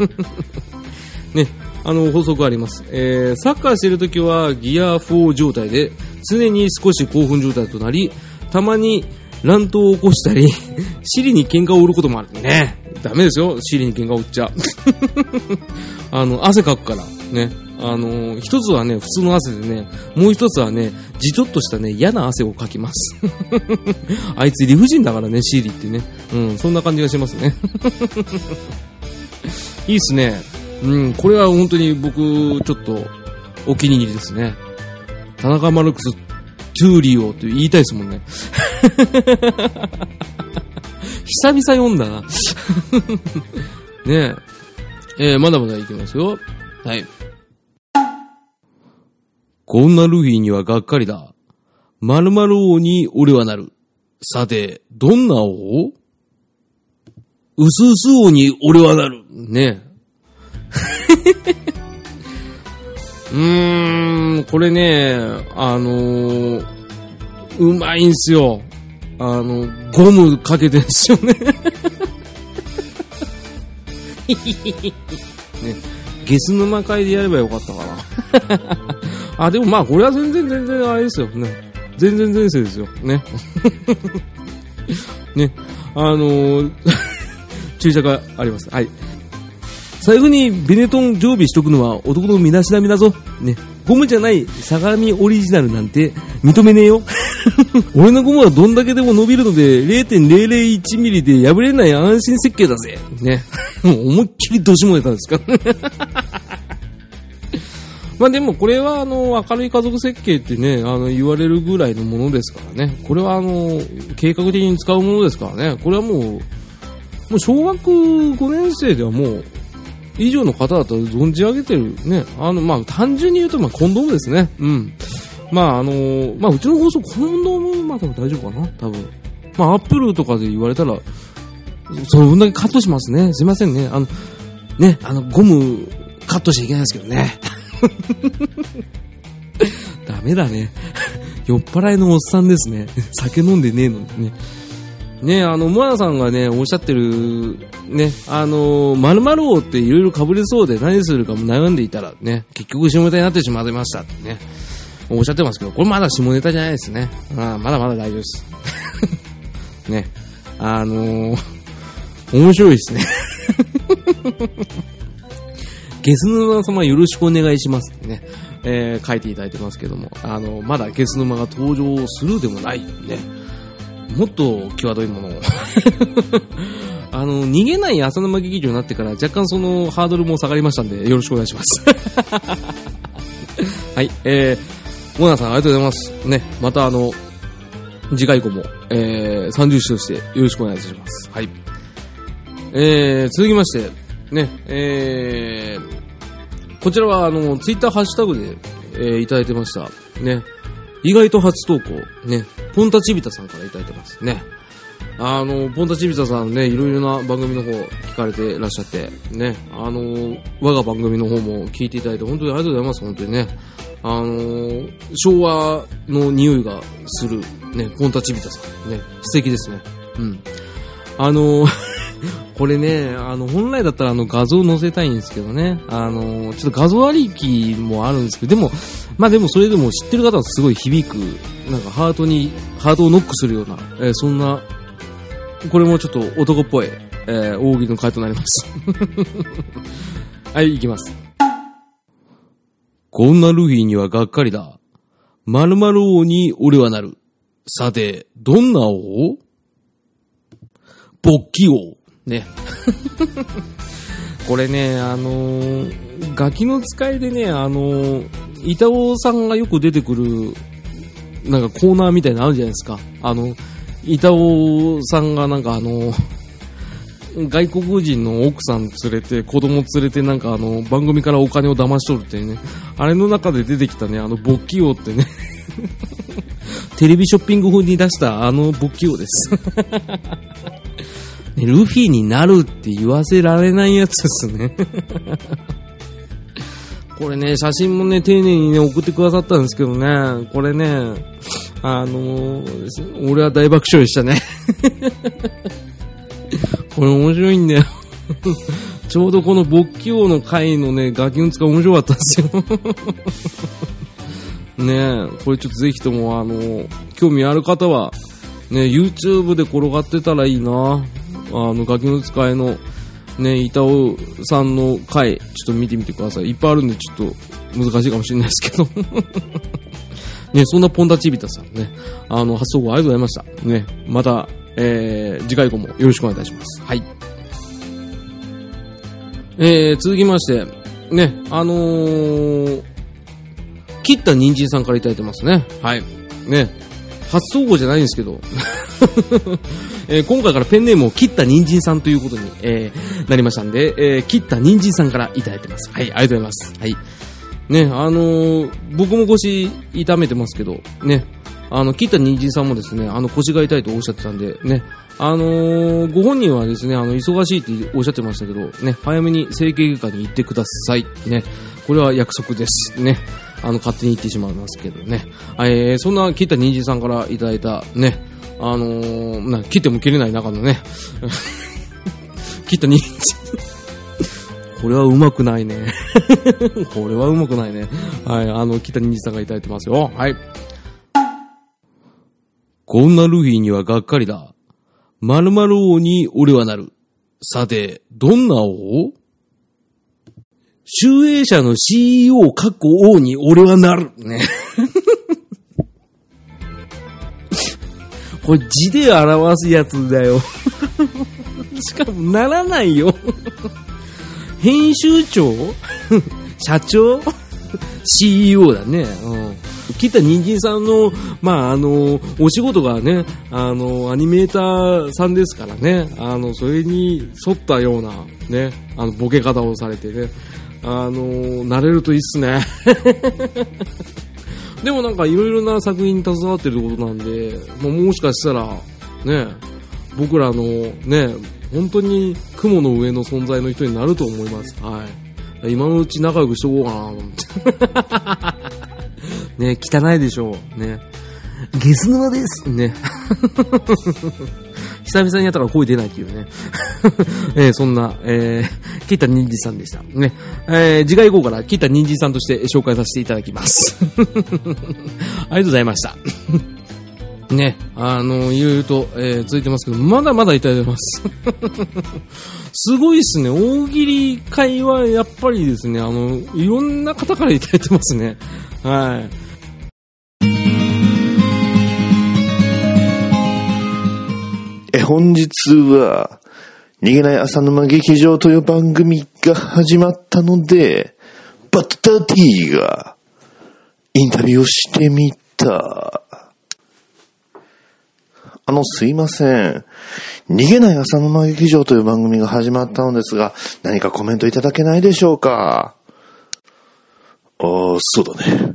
[SPEAKER 1] (laughs) ね、あの、法則あります。えー、サッカーしてるときはギア4状態で、常に少し興奮状態となり、たまに乱闘を起こしたり、(laughs) シリに喧嘩を売ることもあるね。ダメですよ、シリに喧嘩を売っちゃ。(laughs) あの、汗かくから、ね。あのー、一つはね、普通の汗でね、もう一つはね、じとっとしたね、嫌な汗をかきます。(laughs) あいつ理不尽だからね、シーリーってね。うん、そんな感じがしますね。(laughs) いいっすね。うん、これは本当に僕、ちょっと、お気に入りですね。田中マルクス、トゥーリオって言いたいですもんね。(laughs) 久々読んだな。ねえ。えー、まだまだいきますよ。はい。こんなルフィにはがっかりだ。〇〇王に俺はなる。さて、どんな王？うすうす王に俺はなる。ね。(laughs) うーん、これね、あのー、うまいんすよ。あの、ゴムかけてんすよね。(laughs) ね、ゲス沼会でやればよかったかな。(laughs) あ、でもまあ、これは全然全然あれですよ。ね。全然前世ですよ。ね。(laughs) ね。あのー、(laughs) 注射があります。はい。最後にベネトン常備しとくのは男の身だしなみだぞ。ね。ゴムじゃない相模オリジナルなんて認めねえよ。(laughs) 俺のゴムはどんだけでも伸びるので0.001ミリで破れない安心設計だぜ。ね。(laughs) 思いっきりどしも出たんですか (laughs) まあでもこれはあの明るい家族設計ってね、あの言われるぐらいのものですからね。これはあの計画的に使うものですからね。これはもう、もう小学5年生ではもう以上の方だと存じ上げてるね。あの、まあ、単純に言うと、まあ、コンドームですね。うん。まあ、あのー、まあ、うちの放送、コンドーム、まあ、多分大丈夫かな？多分。まあ、アップルとかで言われたら、その分だけカットしますね。すいませんね。あの、ね、あの、ゴム、カットしちゃいけないですけどね。(laughs) ダメだね。(laughs) 酔っ払いのおっさんですね。酒飲んでねえのにね。ね、あの、モアナさんがね、おっしゃってる、ね、あの、〇〇王っていろいろ被れそうで何するかも悩んでいたらね、結局下ネタになってしまいましたってね、おっしゃってますけど、これまだ下ネタじゃないですね。あまだまだ大丈夫です。(laughs) ね、あのー、面白いですね。(laughs) ゲス沼様よろしくお願いしますってね、えー、書いていただいてますけども、あの、まだゲス沼が登場するでもない、ね、もっと際どいものを (laughs) あの、逃げない浅沼劇場になってから若干そのハードルも下がりましたんで、よろしくお願いします (laughs) はい、えー、モナさんありがとうございます。ね、またあの、次回以降も、えー、30種としてよろしくお願いします。はい。えー、続きまして、ね、えー、こちらはあの、ツイッターハッシュタグで、えー、いただいてました。ね、意外と初投稿、ね、ポンタチビタさんからいただいてますね。あの、ポンタチビタさんね、いろいろな番組の方聞かれてらっしゃって、ね、あの、我が番組の方も聞いていただいて本当にありがとうございます、本当にね。あの、昭和の匂いがする、ね、ポンタチビタさん、ね、素敵ですね。うん。あの、(laughs) これね、あの、本来だったらあの画像を載せたいんですけどね、あの、ちょっと画像ありきもあるんですけど、でも、まあでもそれでも知ってる方はすごい響く、なんかハートに、ハートをノックするような、えー、そんな、これもちょっと男っぽい、えー、大喜利の回となります。(laughs) はい、行きます。こんなルフィにはがっかりだ。〇〇王に俺はなる。さて、どんな王？勃起王。ね。(laughs) これね、あのー、ガキの使いでね、あのー、板尾さんがよく出てくる、なんかコーナーみたいなのあるじゃないですか。あの、板尾さんがなんかあの、外国人の奥さん連れて、子供連れてなんかあの、番組からお金を騙し取るってね、あれの中で出てきたね、あの、勃起王ってね、(laughs) テレビショッピング風に出したあの勃起王です。(laughs) ね、ルフィになるって言わせられないやつですね。(laughs) これね、写真もね、丁寧にね、送ってくださったんですけどね、これね、あのー、俺は大爆笑でしたね。(laughs) これ面白いんだよ。(laughs) ちょうどこの勃起王の回のね、ガキの使面白かったんですよ。ねこれちょっとぜひとも、あのー、興味ある方は、ね、YouTube で転がってたらいいな。あの、ガキの使いの、ね、板尾さんの回、ちょっと見てみてください。いっぱいあるんで、ちょっと難しいかもしれないですけど。(laughs) ね、そんなポンタチビタさんね、あの、発想後ありがとうございました。ね、また、えー、次回以降もよろしくお願いいたします。はい。えー、続きまして、ね、あのー、切った人参さんからいただいてますね。はい。ね、初総合じゃないんですけど、(laughs) えー、今回からペンネームを切った人参さんということに、えー、なりましたんで、えー、切った人参さんからいただいてます。はい、ありがとうございます。はい。ね、あのー僕も腰痛めてますけど、ね、あの、切った人参さんもですね、あの、腰が痛いとおっしゃってたんで、ね、あのーご本人はですね、あの、忙しいっておっしゃってましたけど、ね、早めに整形外科に行ってください。ね、これは約束です。ね、あの、勝手に言ってしまいますけどね。えーそんな切った人参さんからいただいた、ね、あのーな切っても切れない中のね、(laughs) 切った人参。これはうまくないね。(laughs) これはうまくないね。はい、あの、北にさんがいただいてますよ。はい。こんなルフィにはがっかりだ。〇〇王に俺はなる。さて、どんな王？集英社の CEO かっこ王に俺はなる。ね。これ字で表すやつだよ。しかもならないよ。編集長？社長 ?CEO だね。うん。切った人参さんの、まあ、あの、お仕事がね、あの、アニメーターさんですからね、あの、それに沿ったような、ね、あの、ボケ方をされてね、あの、なれるといいっすね。でもなんかいろいろな作品に携わってることなんで、まあ、もしかしたら、ね、僕らのね、本当に雲の上の存在の人になると思います。はい。今のうち仲良くしとこうかな。(laughs) ね、汚いでしょう。ね。ゲス沼です。ね。久々にやったから声出ないっていうね。(laughs) えーそんな、えー、キッタニンジさんでした。ね。えー、次回以降からキッタニンジさんとして紹介させていただきます。(laughs) ありがとうございました。ね、あの、いろいろと、えー続いてますけど、まだまだいただいてます。(laughs) すごいですね。大喜利会はやっぱりですね、あの、いろんな方からいただいてますね。はい。
[SPEAKER 2] え、本日は、逃げない浅沼劇場という番組が始まったので、バッタティがインタビューをしてみた。あの、すいません。逃げない浅沼劇場という番組が始まったのですが、何かコメントいただけないでしょうか？ああ、そうだね。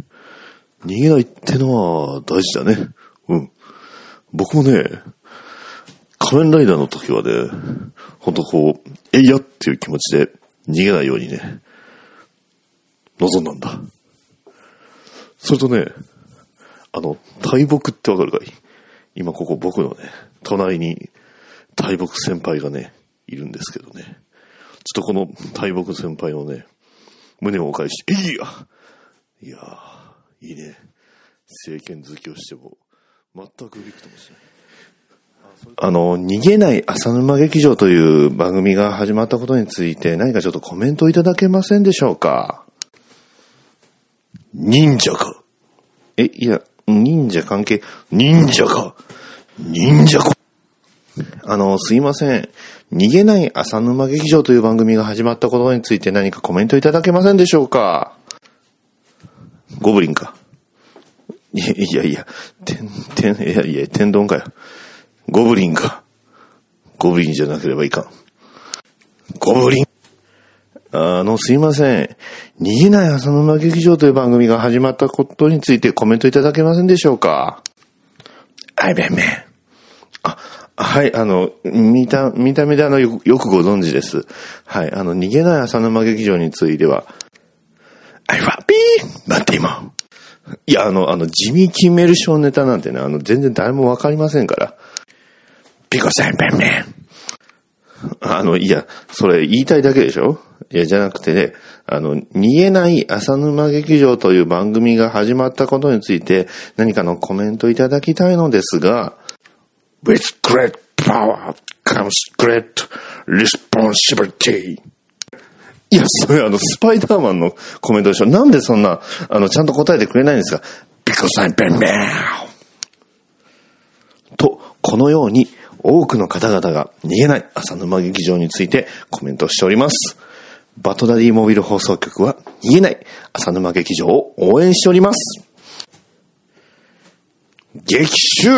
[SPEAKER 2] 逃げないってのは大事だね。うん。僕もね、仮面ライダーの時はね、ほんとこう、えいやっていう気持ちで逃げないようにね、望んだんだ。それとね、あの、大木ってわかるかい？今ここ僕のね、隣に大木先輩がね、いるんですけどね。ちょっとこの大木先輩のね、胸をお返し、えいやいやー、いいね。政権好きをしても、全くびくともしない。あの、逃げない浅沼劇場という番組が始まったことについて何かちょっとコメントいただけませんでしょうか？忍者か。え、いや、忍者関係、忍者か。忍者かあの、すいません。逃げない浅沼劇場という番組が始まったことについて何かコメントいただけませんでしょうか？ゴブリンか。いやいやいや、天、天、いやいや、天丼かよ。ゴブリンか。ゴブリンじゃなければいかん。ゴブリン。あの、すいません。逃げない浅沼劇場という番組が始まったことについてコメントいただけませんでしょうか？あいべんめん。あ、はい、あの、見た、見た目であの、よくよくご存知です。はい、あの、逃げない浅沼劇場については、あいわぴーなんて今。いや、あの、あの、地味キメルショーネタなんてね、あの、全然誰もわかりませんから。ピコさんペンペン。あの、いや、それ言いたいだけでしょ？いや、じゃなくてね、あの、逃げない浅沼劇場という番組が始まったことについて何かのコメントいただきたいのですが、With great power comes great responsibility. いや、それあの、スパイダーマンのコメントでしょ？なんでそんな、あの、ちゃんと答えてくれないんですか ?Because I'm Batman! と、このように多くの方々が逃げない浅沼劇場についてコメントしております。バトダディモビル放送局は逃げない浅沼劇場を応援しております。劇集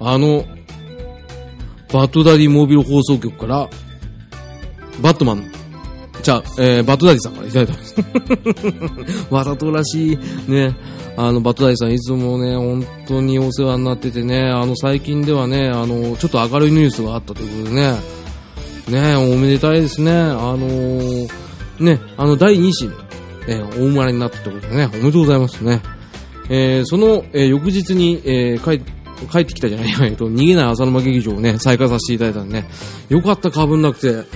[SPEAKER 1] あの、バトダディモビル放送局から、バットマン。じゃあ、えー、バトダディさんからいただいてます。(laughs) わざとらしい。ね。あの、バトダディさんいつもね、本当にお世話になっててね、あの、最近ではね、あの、ちょっと明るいニュースがあったということでね、ね、おめでたいですね。あのー、ね、あの、第2子、えー、大生まれになったということでね、おめでとうございますね。えー、その、えー、翌日に、えー、帰帰ってきたじゃないえっと、(laughs) 逃げない浅沼劇場をね、再開させていただいたんでね、よかった、被んなくて。(laughs)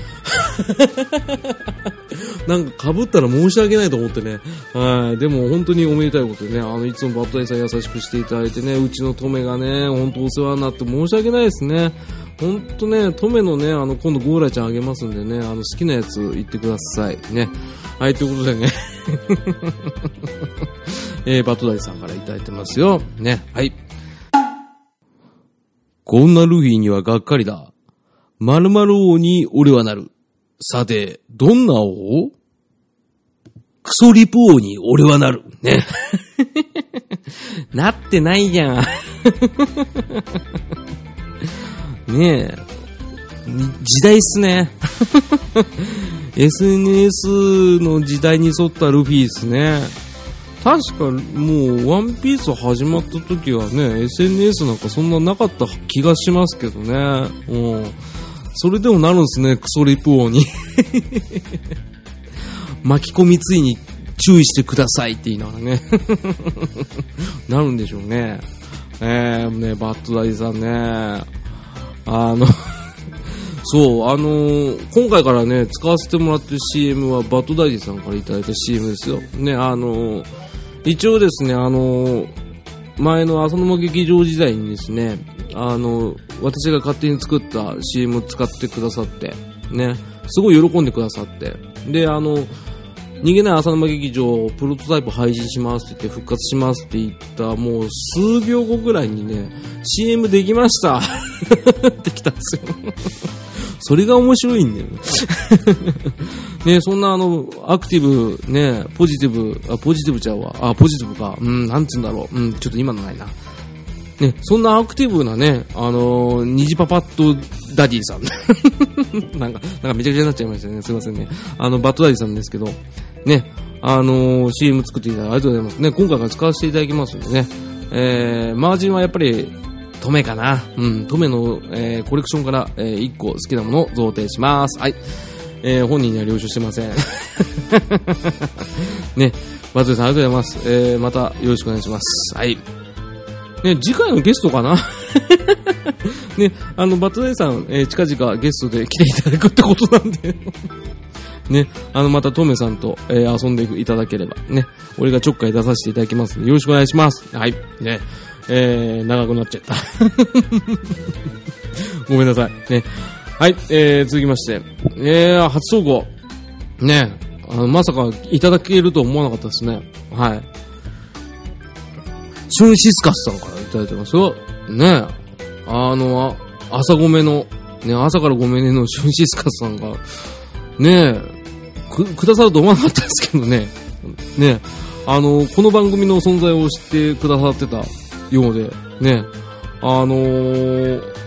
[SPEAKER 1] なんか被ったら申し訳ないと思ってね。はい。でも本当におめでたいことでね、あの、いつもバッドダイさん優しくしていただいてね、うちのトメがね、本当お世話になって申し訳ないですね。本当ね、トメのね、あの、今度ゴーラちゃんあげますんでね、あの、好きなやつ言ってください。ね。はい、ということでね。(laughs) えー、バトダイさんからいただいてますよ。ね。はい。こんなルフィにはがっかりだ。〇〇王に俺はなる。さて、どんな王？クソリプ王に俺はなる。ね。(laughs) なってないじゃん。(laughs) ねえ。時代っすね。(laughs) SNS の時代に沿ったルフィっすね。確かもう、ワンピース始まった時はね、SNS なんかそんななかった気がしますけどね。うん。それでもなるんですね、クソリプ王に。(laughs) 巻き込みついに注意してくださいって言いながらね。(laughs) なるんでしょうね。えー、ね、バッドダディさんね。あの (laughs) そう、あのー、今回からね、使わせてもらってる CM はバッドダディさんからいただいた CM ですよ。ね、あのー一応ですね、あの前の浅沼劇場時代にですね、あの私が勝手に作った CM を使ってくださって、ね、すごい喜んでくださって、で、あの、逃げない浅沼劇場プロトタイプ配信しますって言って復活しますって言ったもう数秒後ぐらいにね CM できましたってきたんですよそれが面白いんだよ。ね、そんなあの、アクティブ、ね、ポジティブ、あ、ポジティブちゃうわ。あ、ポジティブか。うん、なんつうんだろう。うん、ちょっと今のないな。ね、そんなアクティブなね、あのー、虹パパットダディさん。(laughs) なんか、なんかめちゃくちゃになっちゃいましたね。すいませんね。あの、バットダディさんですけど、ね、あのー、CM 作っていただいてありがとうございます。ね、今回から使わせていただきますんでね、えー、マージンはやっぱり、トメかな。うん、トメの、えー、コレクションから、えー、1個好きなものを贈呈します。はい。えー、本人には了承してません。(laughs) ね、バズさんありがとうございます。えー、またよろしくお願いします。はい。ね、次回のゲストかな？(laughs) ね、あの、バトレイさん、えー、近々ゲストで来ていただくってことなんで (laughs) ね、あの、またトメさんと、えー、遊んでいただければ、ね、俺がちょっかい出させていただきますので、よろしくお願いします。はい。ね。えー、長くなっちゃった。ごめんなさい。ね。はい、えー、続きまして。えー、初投稿。ねあの、まさかいただけると思わなかったですね。はい。シュンシスカスさんからいただいてますよ。ねあの、朝ごめの、ね、朝からごめんねのシュンシスカスさんが、ねく、くださると思わなかったですけどね。ねあの、この番組の存在を知ってくださってたようで、ね、あのー、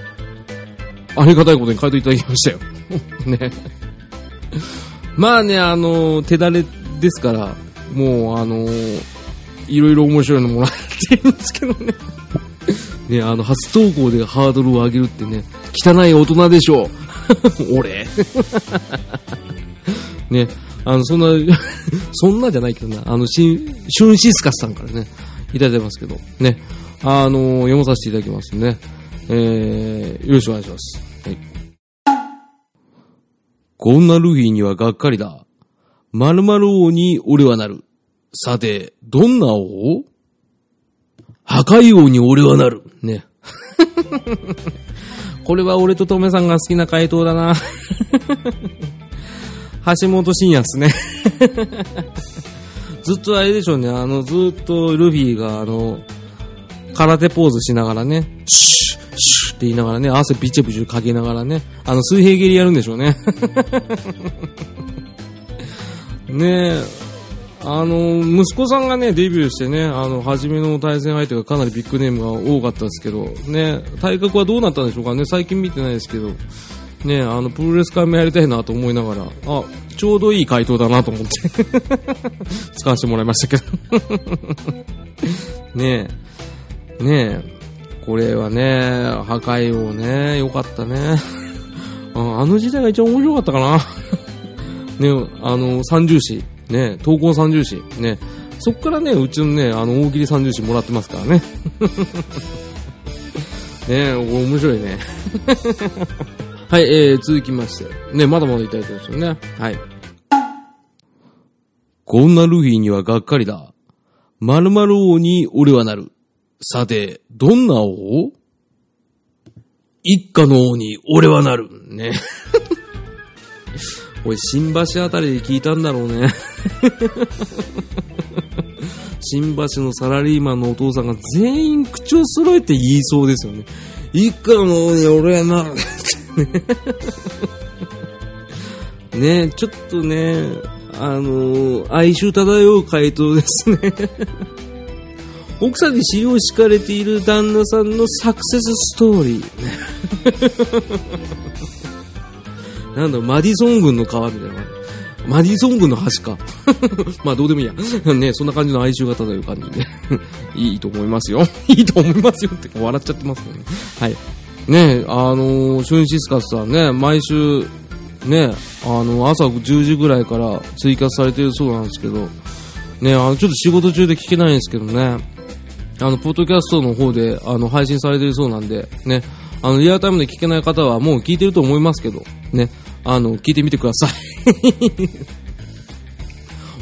[SPEAKER 1] ありがたいことに回答いただきましたよ。(laughs) ね。まあね、あの、手だれですから、もう、あの、いろいろ面白いのもらってるんですけどね。ね、あの、初投稿でハードルを上げるってね、汚い大人でしょう。(laughs) 俺。(laughs) ね、あの、そんな、そんなじゃないけどな、あの、シュンシスカスさんからね、いただいてますけど、ね、あの、読まさせていただきますね。えー、よろしくお願いします。はい。こんなルフィにはがっかりだ。〇〇王に俺はなる。さて、どんな王？破壊王に俺はなる。ね。(laughs) これは俺とトメさんが好きな回答だな。(laughs) 橋本真也っすね。(laughs) ずっとあれでしょうね、あの、ずっとルフィが、あの、空手ポーズしながらね、シ、って言いながらね、汗ビチュビチュかけながらね、あの、水平蹴りやるんでしょうね。(laughs) ねえ、あの、息子さんがね、デビューしてね、あの、初めの対戦相手がかなりビッグネームが多かったですけど、ね、体格はどうなったんでしょうかね、最近見てないですけど、ね、あの、プロレス界もやりたいなと思いながら、あ、ちょうどいい回答だなと思って。(laughs) 使わせてもらいましたけど。(laughs) ねえ、ねえ、これはね、破壊王ね、よかったね。(laughs) あの時代が一番面白かったかな。(laughs) ね、あの、三重士、ね、闘魂三重士、ね、そっからね、うちのね、あの、大喜利三重士もらってますからね。(laughs) ね面白いね。はい、えー、続きまして。ね、まだまだいただいてますよね。はい。こんなルフィにはがっかりだ。〇〇王に俺はなる。さて、どんな王？一家の王に俺はなる。ね。(laughs) おい、新橋あたりで聞いたんだろうね。(laughs) 新橋のサラリーマンのお父さんが全員口を揃えて言いそうですよね。一家の王に俺はなる。(laughs) ねちょっとね、あのー、哀愁漂う回答ですね。奥さんに使用敷かれている旦那さんのサクセスストーリー。(laughs) なんだマディソン軍の川みたいな。マディソン軍の橋か。(laughs) まあどうでもいいや。(laughs) ねそんな感じの哀愁が漂う感じで。いいと思いますよ。いいと思いますよって笑っちゃってますね。はい。ねあのー、シュンシスカスさんね、毎週、ね、あの、朝10時ぐらいから追加されてるそうなんですけど、ね、あの、ちょっと仕事中で聞けないんですけどね、あの、ポッドキャストの方で、あの、配信されてるそうなんで、ね、あの、リアルタイムで聞けない方はもう聞いてると思いますけど、ね、あの、聞いてみてください。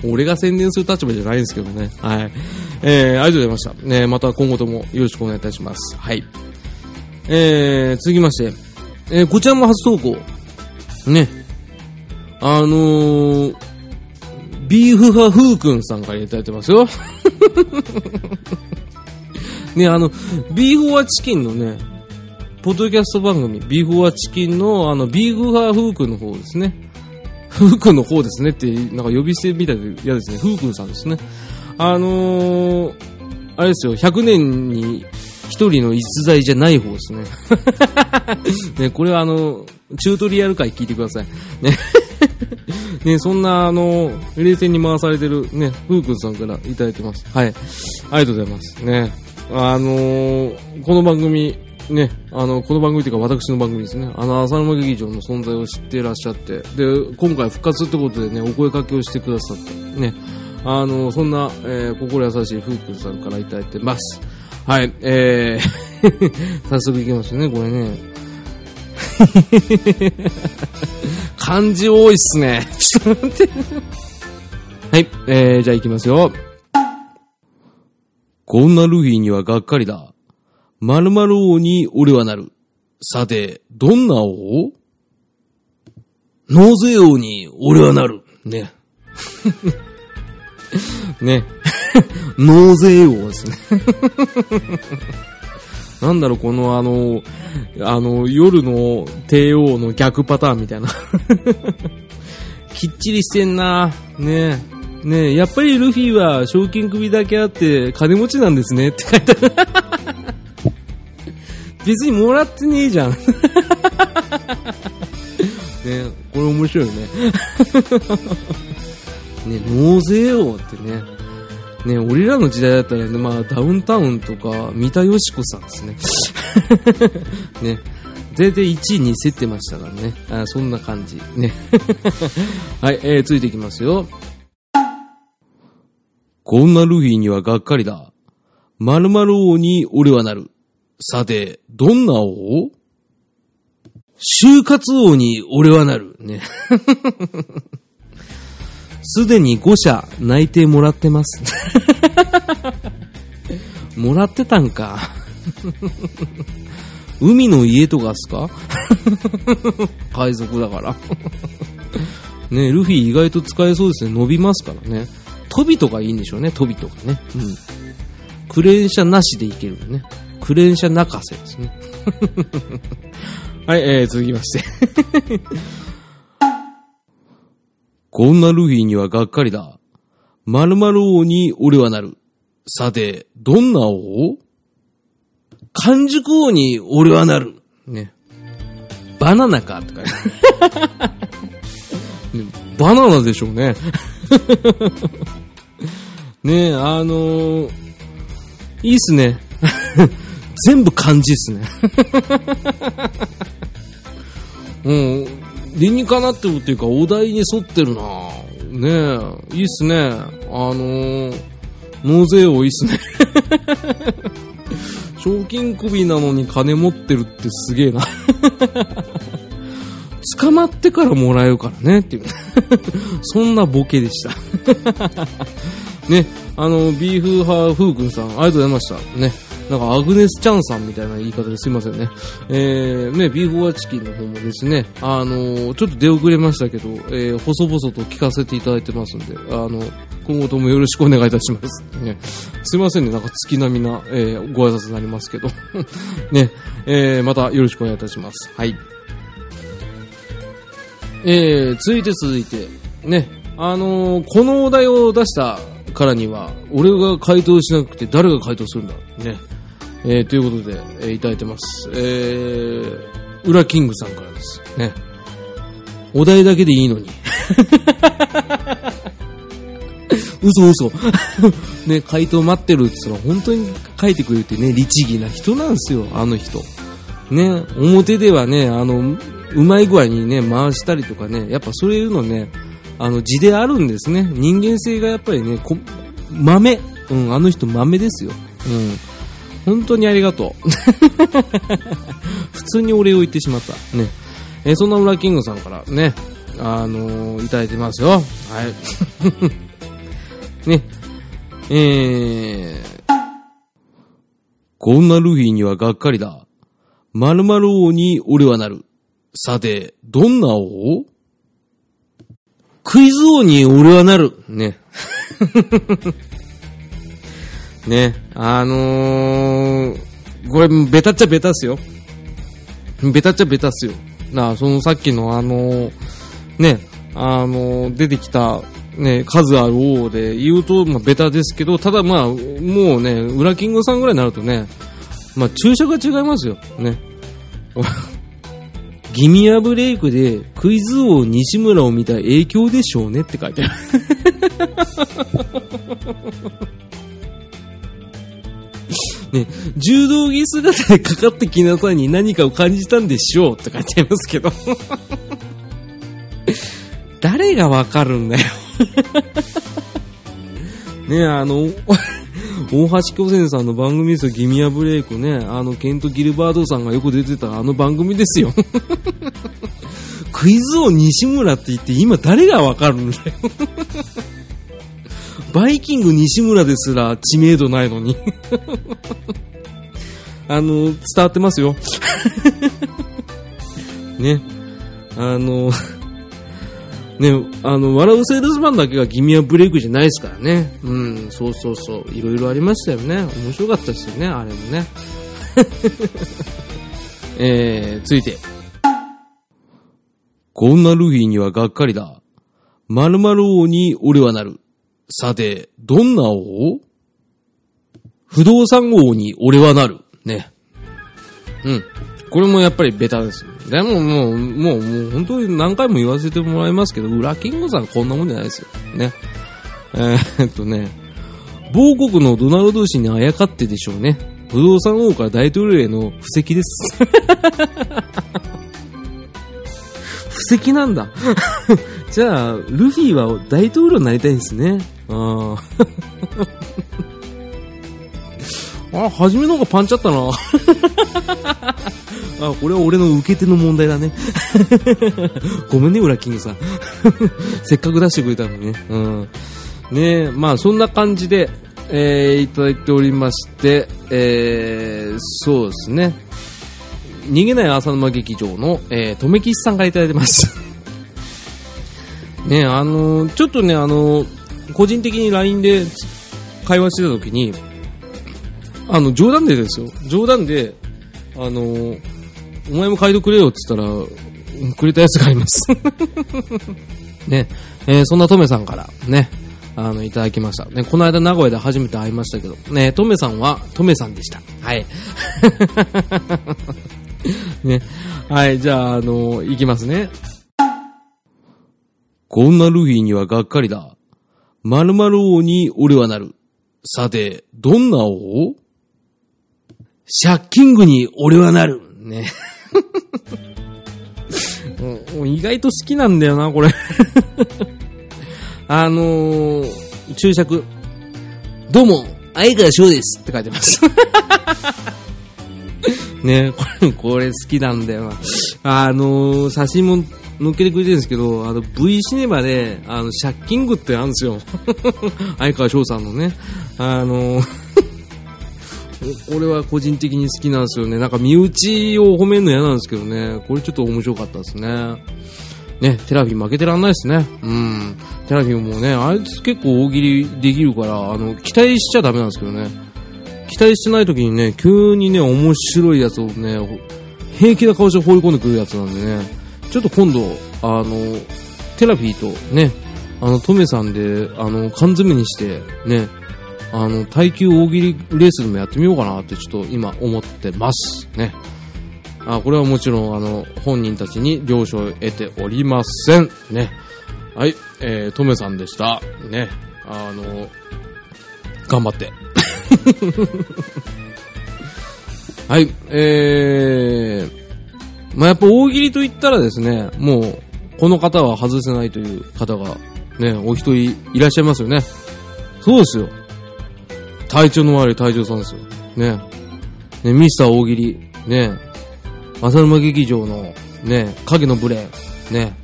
[SPEAKER 1] (laughs) 俺が宣伝する立場じゃないんですけどね。はい。えー、ありがとうございました。ね、また今後ともよろしくお願いいたします。はい。えー、続きまして、えー、こちらも初投稿。ね。あのー、ビーフ派ふうくんさんからいただいてますよ。(laughs) ね、あの、ビーフはチキンのね、ポッドキャスト番組、ビーフはチキンの、あの、ビーフ派ふうくんの方ですね。ふうくんの方ですねって、なんか呼び捨てみたいで嫌ですね。ふうくんさんですね。あのー、あれですよ、100年に一人の逸材じゃない方ですね。(laughs) ね、これはあの、チュートリアル回聞いてください。ね。(laughs) ね、そんな、あの、冷静に回されてる、ね、ふうくんさんからいただいてます。はい。ありがとうございます。ね。あのー、この番組、ね、あの、この番組というか私の番組ですね。あの、浅沼劇場の存在を知っていらっしゃって、で、今回復活ってことでね、お声掛けをしてくださって、ね、あの、そんな、えー、心優しいふうくんさんからいただいてます。はい、えー (laughs) 早速いきますね、これね。(laughs) 漢字多いっすね。ちょっと待って。はい、えー、じゃあいきますよ。こんなルフィにはがっかりだ。〇〇王に俺はなる。さて、どんな王？納税王に俺はなる。ね。(laughs) ね。(laughs) 納税王ですね。(laughs) なんだろう、このあの、あの、夜の帝王の逆パターンみたいな。きっちりしてんな。ねねやっぱりルフィは賞金首だけあって金持ちなんですねって書いてある。(laughs) 別にもらってねえじゃん。(laughs) ねこれ面白いよね。(laughs) ね納税王ってね。ね、俺らの時代だったらね、まあ、ダウンタウンとか、三田佳子さんですね。ね。全然1位に競ってましたからね。あそんな感じ。ね。はい、えー、ついていきますよ。こんなルフィにはがっかりだ。〇〇王に俺はなる。さて、どんな王？就活王に俺はなる。ね。(laughs) すでに5社内定もらってます。(laughs) もらってたんか。(laughs) 海の家とかっすか？海賊だからねルフィ意外と使えそうですね。伸びますからね。飛びとかいいんでしょうね。飛びとかね。うん。クレーン車なしでいけるね。クレーン車泣かせですね。(laughs) はい、えー、続きましてこんなルフィにはがっかりだ。〇〇王に俺はなる。さて、どんな王？完熟王に俺はなる。ね。バナナかって書いてあるね (laughs) バナナでしょうね。(laughs) ねえ、あのー、いいっすね。(laughs) 全部漢字っすね。(laughs) うん、理にかなってるっていうか、お題に沿ってるなねえ、いいっすね。あのー、納税王いいっすね。(laughs) 賞金首なのに金持ってるってすげえな。捕まってからもらえるからねっていう。そんなボケでした。ね、あの、ビーフ派フー君さん、ありがとうございました。ね。なんかアグネス・チャンさんみたいな言い方ですいませんね。えー、ね、ビーフォアチキンの方もですね、あのー、ちょっと出遅れましたけど、えー、細々と聞かせていただいてますんで、あの、今後ともよろしくお願いいたします。ね、すいませんね、なんか月並みな、えー、ご挨拶になりますけど。(laughs) ね、えー、またよろしくお願いいたします。はい。えー、続いて続いて、ね、あのー、このお題を出したからには、俺が回答しなくて誰が回答するんだね。えー、ということで、えー、いただいてます。えー、ウラキングさんからです。ね。お題だけでいいのに。(laughs) 嘘嘘。(laughs) ね、回答待ってるって言ったら本当に書いてくれてね、律儀な人なんですよ、あの人。ね、表ではね、あの、うまい具合にね、回したりとかね、やっぱそういうのね、あの、字であるんですね。人間性がやっぱりね、こ豆。うん、あの人豆ですよ。うん。本当にありがとう。(laughs) 普通にお礼を言ってしまった。ね。え、そんな裏キングさんからね、あのー、いただいてますよ。はい。(laughs) ね。えー、こんなルフィにはがっかりだ。〇〇王に俺はなる。さて、どんな王？クイズ王に俺はなる。ね。(laughs) ね。あのー、これ、ベタっちゃベタっすよ。ベタっちゃベタっすよ。なそのさっきのあのー、ね、あのー、出てきた、ね、数ある王で言うと、まあ、ベタですけど、ただまあ、もうね、ウラキングさんぐらいになるとね、まあ、注射が違いますよ。ね。ギミアブレイクでクイズ王西村を見た影響でしょうねって書いてある。(laughs) ね、柔道着姿でかかってきなさいに何かを感じたんでしょうって書いてありますけど。(laughs) 誰がわかるんだよ (laughs) ねあの、大橋巨泉さんの番組ですよ、ギミアブレイクね。あの、ケント・ギルバードさんがよく出てたあの番組ですよ。(laughs) クイズ王西村って言って今誰がわかるんだよ。(laughs) バイキング西村ですら知名度ないのに。(laughs) あの、伝わってますよ。ね。あの、ね、あの、笑うセールスマンだけがギミアブレイクじゃないですからね。うん、そうそうそう。いろいろありましたよね。面白かったですよね、あれもね。(laughs) えー、続いて。こんなルフィにはがっかりだ。〇〇王に俺はなる。さて、どんな王？不動産王に俺はなる。ね。うん。これもやっぱりベタです。でももう、もう、もう本当に何回も言わせてもらいますけど、裏キングさんこんなもんじゃないですよ。ね。えー、っとね、某国のドナルド氏にあやかってでしょうね。不動産王から大統領への布石です。(laughs) 布石なんだ。(laughs) じゃあ、ルフィは大統領になりたいんですね。ああ。(laughs) あ、初めの方がパンチあったな。あ、これは俺の受け手の問題だね。(laughs) ごめんね、裏キングさん。(laughs) せっかく出してくれたのにね。うん。ねまあそんな感じで、えー、いただいておりまして、えー、そうですね。逃げない浅沼劇場の、えー、とめきしさんがいただいてます。(laughs) ねあのー、ちょっとね、あのー、個人的に LINE で会話してた時に、あの、冗談でですよ。冗談で、あのー、お前も書いてくれよって言ったら、くれたやつがあります (laughs) ね、えー、そんなトメさんからね、あの、いただきました。ね、この間名古屋で初めて会いましたけど、ね、トメさんはトメさんでした。はい。(laughs) ね。はい、じゃあ、あの、いきますね。こんなルフィにはがっかりだ。〇〇王に俺はなる。さて、どんな王？シャッキングに俺はなる。ね。(laughs) 意外と好きなんだよな、これ。(laughs) あのー、注釈。どうも、相川翔ですって書いてます。(laughs) ねこれ、これ好きなんだよな。あのー、写真も載っけてくれてるんですけど、あの、V シネマで、あの、シャッキングってあるんですよ。相川翔さんのね。あのーこれは個人的に好きなんですよね。なんか身内を褒めるの嫌なんですけどね。これちょっと面白かったですね。ね、テラフィ負けてらんないですね。うん。テラフィもね、あいつ結構大喜利できるから、あの、期待しちゃダメなんですけどね。期待してない時にね、急にね、面白いやつをね、平気な顔して放り込んでくるやつなんでね、ちょっと今度、あの、テラフィーとね、あの、トメさんで、あの、缶詰にして、ね、あの、耐久大喜利レースでもやってみようかなってちょっと今思ってます。ね。あ、これはもちろん、あの、本人たちに了承を得ておりません。ね。はい、えー、トメさんでした。ね。あの、頑張って。(laughs) はい、えー、まあ、やっぱ大喜利と言ったらですね、もう、この方は外せないという方が、ね、お一人いらっしゃいますよね。そうですよ。体調の悪い隊長さんですよ。ね。ね、ミスター大喜利。ね。浅沼劇場の、ね、影のブレ。ね。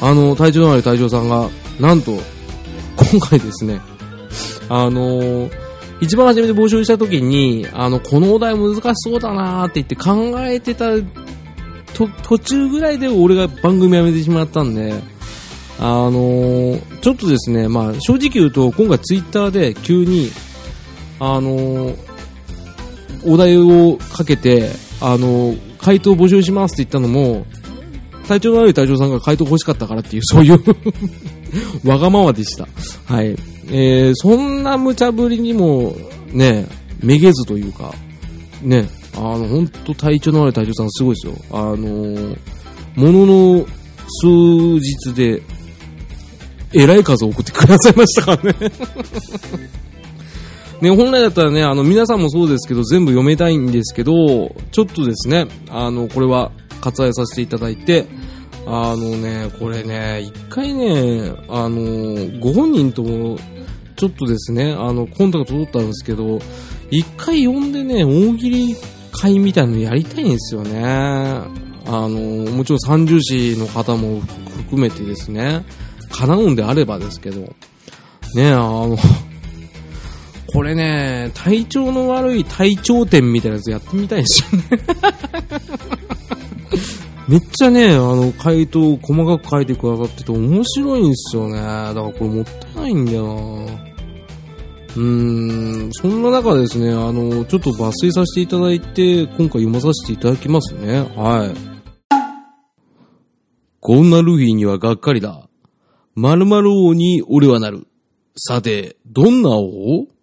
[SPEAKER 1] あの、体調の悪い隊長さんが、なんと、今回ですね、あのー一番初めて募集した時に、あの、このお題難しそうだなーって言って考えてたと途中ぐらいで俺が番組辞めてしまったんで、あのーちょっとですね、まあ、正直言うと、今回ツイッターで急に、あのお題をかけて、あのー回答募集しますって言ったのも、体調の悪い隊長さんが回答欲しかったからっていう、そういう (laughs) わがままでした。はい。えー、そんな無茶ぶりにも、ね、めげずというか、ね、あの、本当体調の悪い隊長さんすごいですよ。あのーものの数日で、えらい数を送ってくださいましたからね。ね、本来だったらね、あの、皆さんもそうですけど、全部読めたいんですけど、ちょっとですね、あの、これは割愛させていただいて、あのね、これね、一回ね、あの、ご本人とも、ちょっとですね、あの、コンタクト取ったんですけど、一回呼んでね、大喜利会みたいなのやりたいんですよね。あの、もちろん三重士の方も含めてですね、叶うんであればですけど、ね、あの、これね、体調の悪い体調点みたいなやつやってみたいですよね。(laughs) めっちゃね、あの、回答細かく書いてくださってて面白いんですよね。だからこれもったいないんだよなうーん、そんな中ですね、あの、ちょっと抜粋させていただいて、今回読まさせていただきますね。はい。こんなルフィにはがっかりだ。〇〇王に俺はなる。さて、どんな王？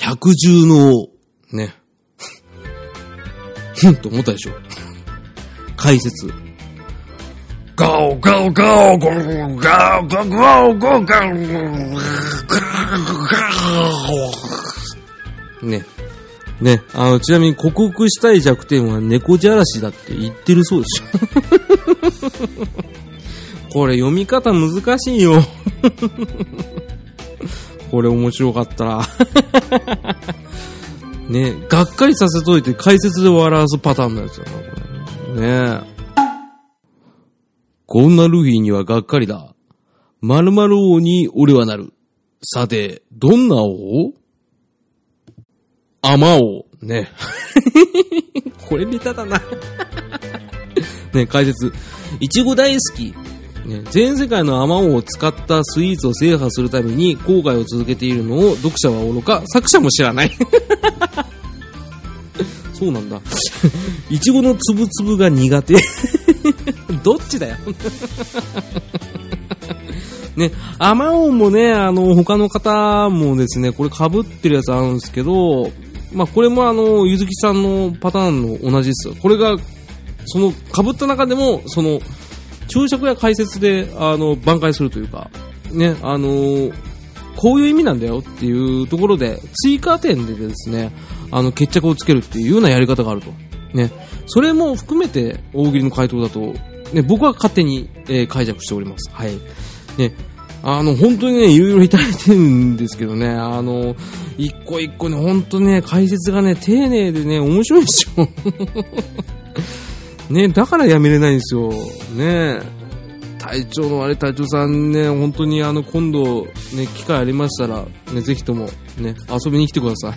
[SPEAKER 1] 百獣の王。ね。(laughs) ふんと思ったでしょ。解説。ガオガオガオガオガオガオガオガオガオガオガオガオね。ね。あの、ちなみに克服したい弱点は猫じゃらしだって言ってるそうでしょ。これ読み方難しいよこれ面白かったら。(laughs) ね、がっかりさせといて解説で笑わすパターンのやつだな、これ。ねこんなルフィにはがっかりだ。〇〇王に俺はなる。さて、どんな王？アマ王。ね。(laughs) これネタだな。ね、解説。いちご大好き。ね、全世界のアマオを使ったスイーツを制覇するために後悔を続けているのを読者はおろか、作者も知らない。(laughs) そうなんだ。いちごのつぶつぶが苦手。(laughs) どっちだよ。(laughs) ね、アマオンもね、あの、他の方もですね、これ被ってるやつあるんですけど、まあ、これもあの、ゆずきさんのパターンの同じですよ。これが、その、被った中でも、その、注釈や解説で、あの、挽回するというか、ね、あのこういう意味なんだよっていうところで、追加点でですね、あの、決着をつけるっていうようなやり方があると。ね。それも含めて、大喜利の回答だと、ね、僕は勝手に、えー、解釈しております。はい。ね。あの、本当にね、いろいろいただいてるんですけどね、あの、一個一個ね、本当ね、解説がね、丁寧でね、面白いですよ。ね、だからやめれないんですよ。ね。体調の悪い隊長さんね、本当にあの、今度、ね、機会ありましたら、ね、ぜひとも、ね、遊びに来てくださ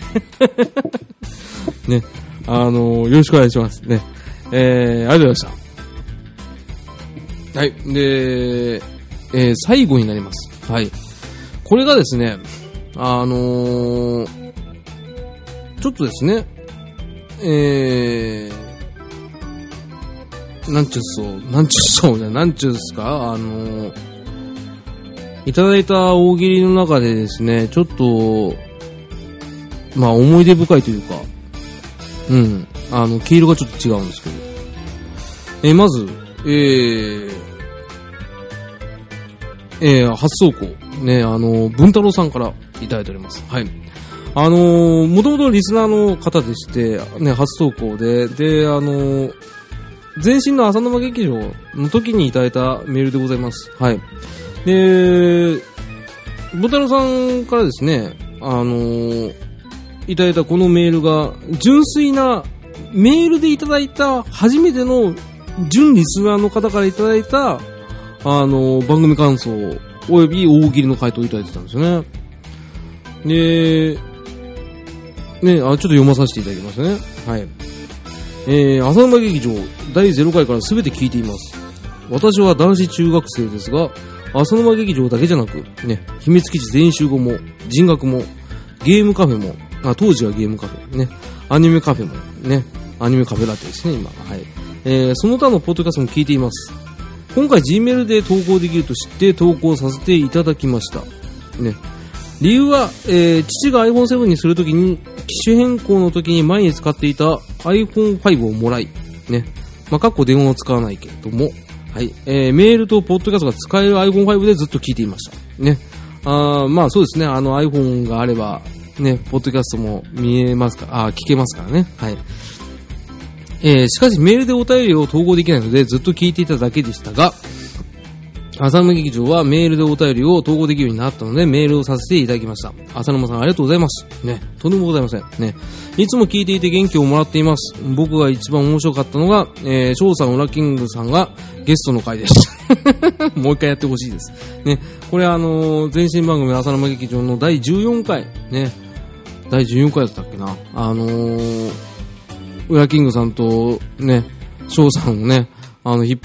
[SPEAKER 1] い。(laughs) ね、あの、よろしくお願いします。ね。えー、ありがとうございました。はい。で、えー、最後になります。はい。これがですね、あのー、ちょっとですね、えー、なんちゅうそう、なんちゅうそうじゃ、なんちゅうすか、あの、いただいた大喜利の中でですね、ちょっと、まあ思い出深いというか、うん、あの、黄色がちょっと違うんですけど、え、まず、えー、えー、初走行、ね、あの、文太郎さんからいただいております。はい。あのー、もともとリスナーの方でして、ね、初投稿で、で、あのー、前身の浅沼劇場の時にいただいたメールでございます。はい。で、文太郎さんからですね、あのー、いただいたこのメールが、純粋な、メールでいただいた初めての純リスナーの方からいただいたあの、番組感想、および大喜利の回答をいただいてたんですよね。で、ね、あ、ちょっと読まさせていただきますね。はい。えー、浅沼劇場第0回から全て聞いています。私は男子中学生ですが、浅沼劇場だけじゃなく、ね、秘密基地全集合も、人学も、ゲームカフェも、あ、当時はゲームカフェ、ね、アニメカフェも、ね、アニメカフェラテですね、今。はい。えー、その他のポッドキャストも聞いています。今回 Gmail で投稿できると知って投稿させていただきました。ね。理由は、えー、父が iPhone7 にするときに、機種変更の時に前に使っていた iPhone5 をもらい、ね。まあ、かっこ電話を使わないけれども、はい。えー、メールとポッドキャストが使える iPhone5 でずっと聞いていました。ね。あまあそうですね、あの iPhone があれば、ね、ポッドキャストも見えますか、あ聞けますからね。はい。えー、しかしメールでお便りを統合できないのでずっと聞いていただけでしたが、浅沼劇場はメールでお便りを投稿できるようになったのでメールをさせていただきました。浅沼さんありがとうございます。ね、とんでもございません。ね、いつも聞いていて元気をもらっています。僕が一番面白かったのが、えー、翔さん、ウラキングさんがゲストの回です。(laughs) もう一回やってほしいです。ね、これあのー、前身番組浅沼劇場の第14回、ね、第14回だったっけな。あのーウラキングさんとね、翔さんをね、あの、ひ、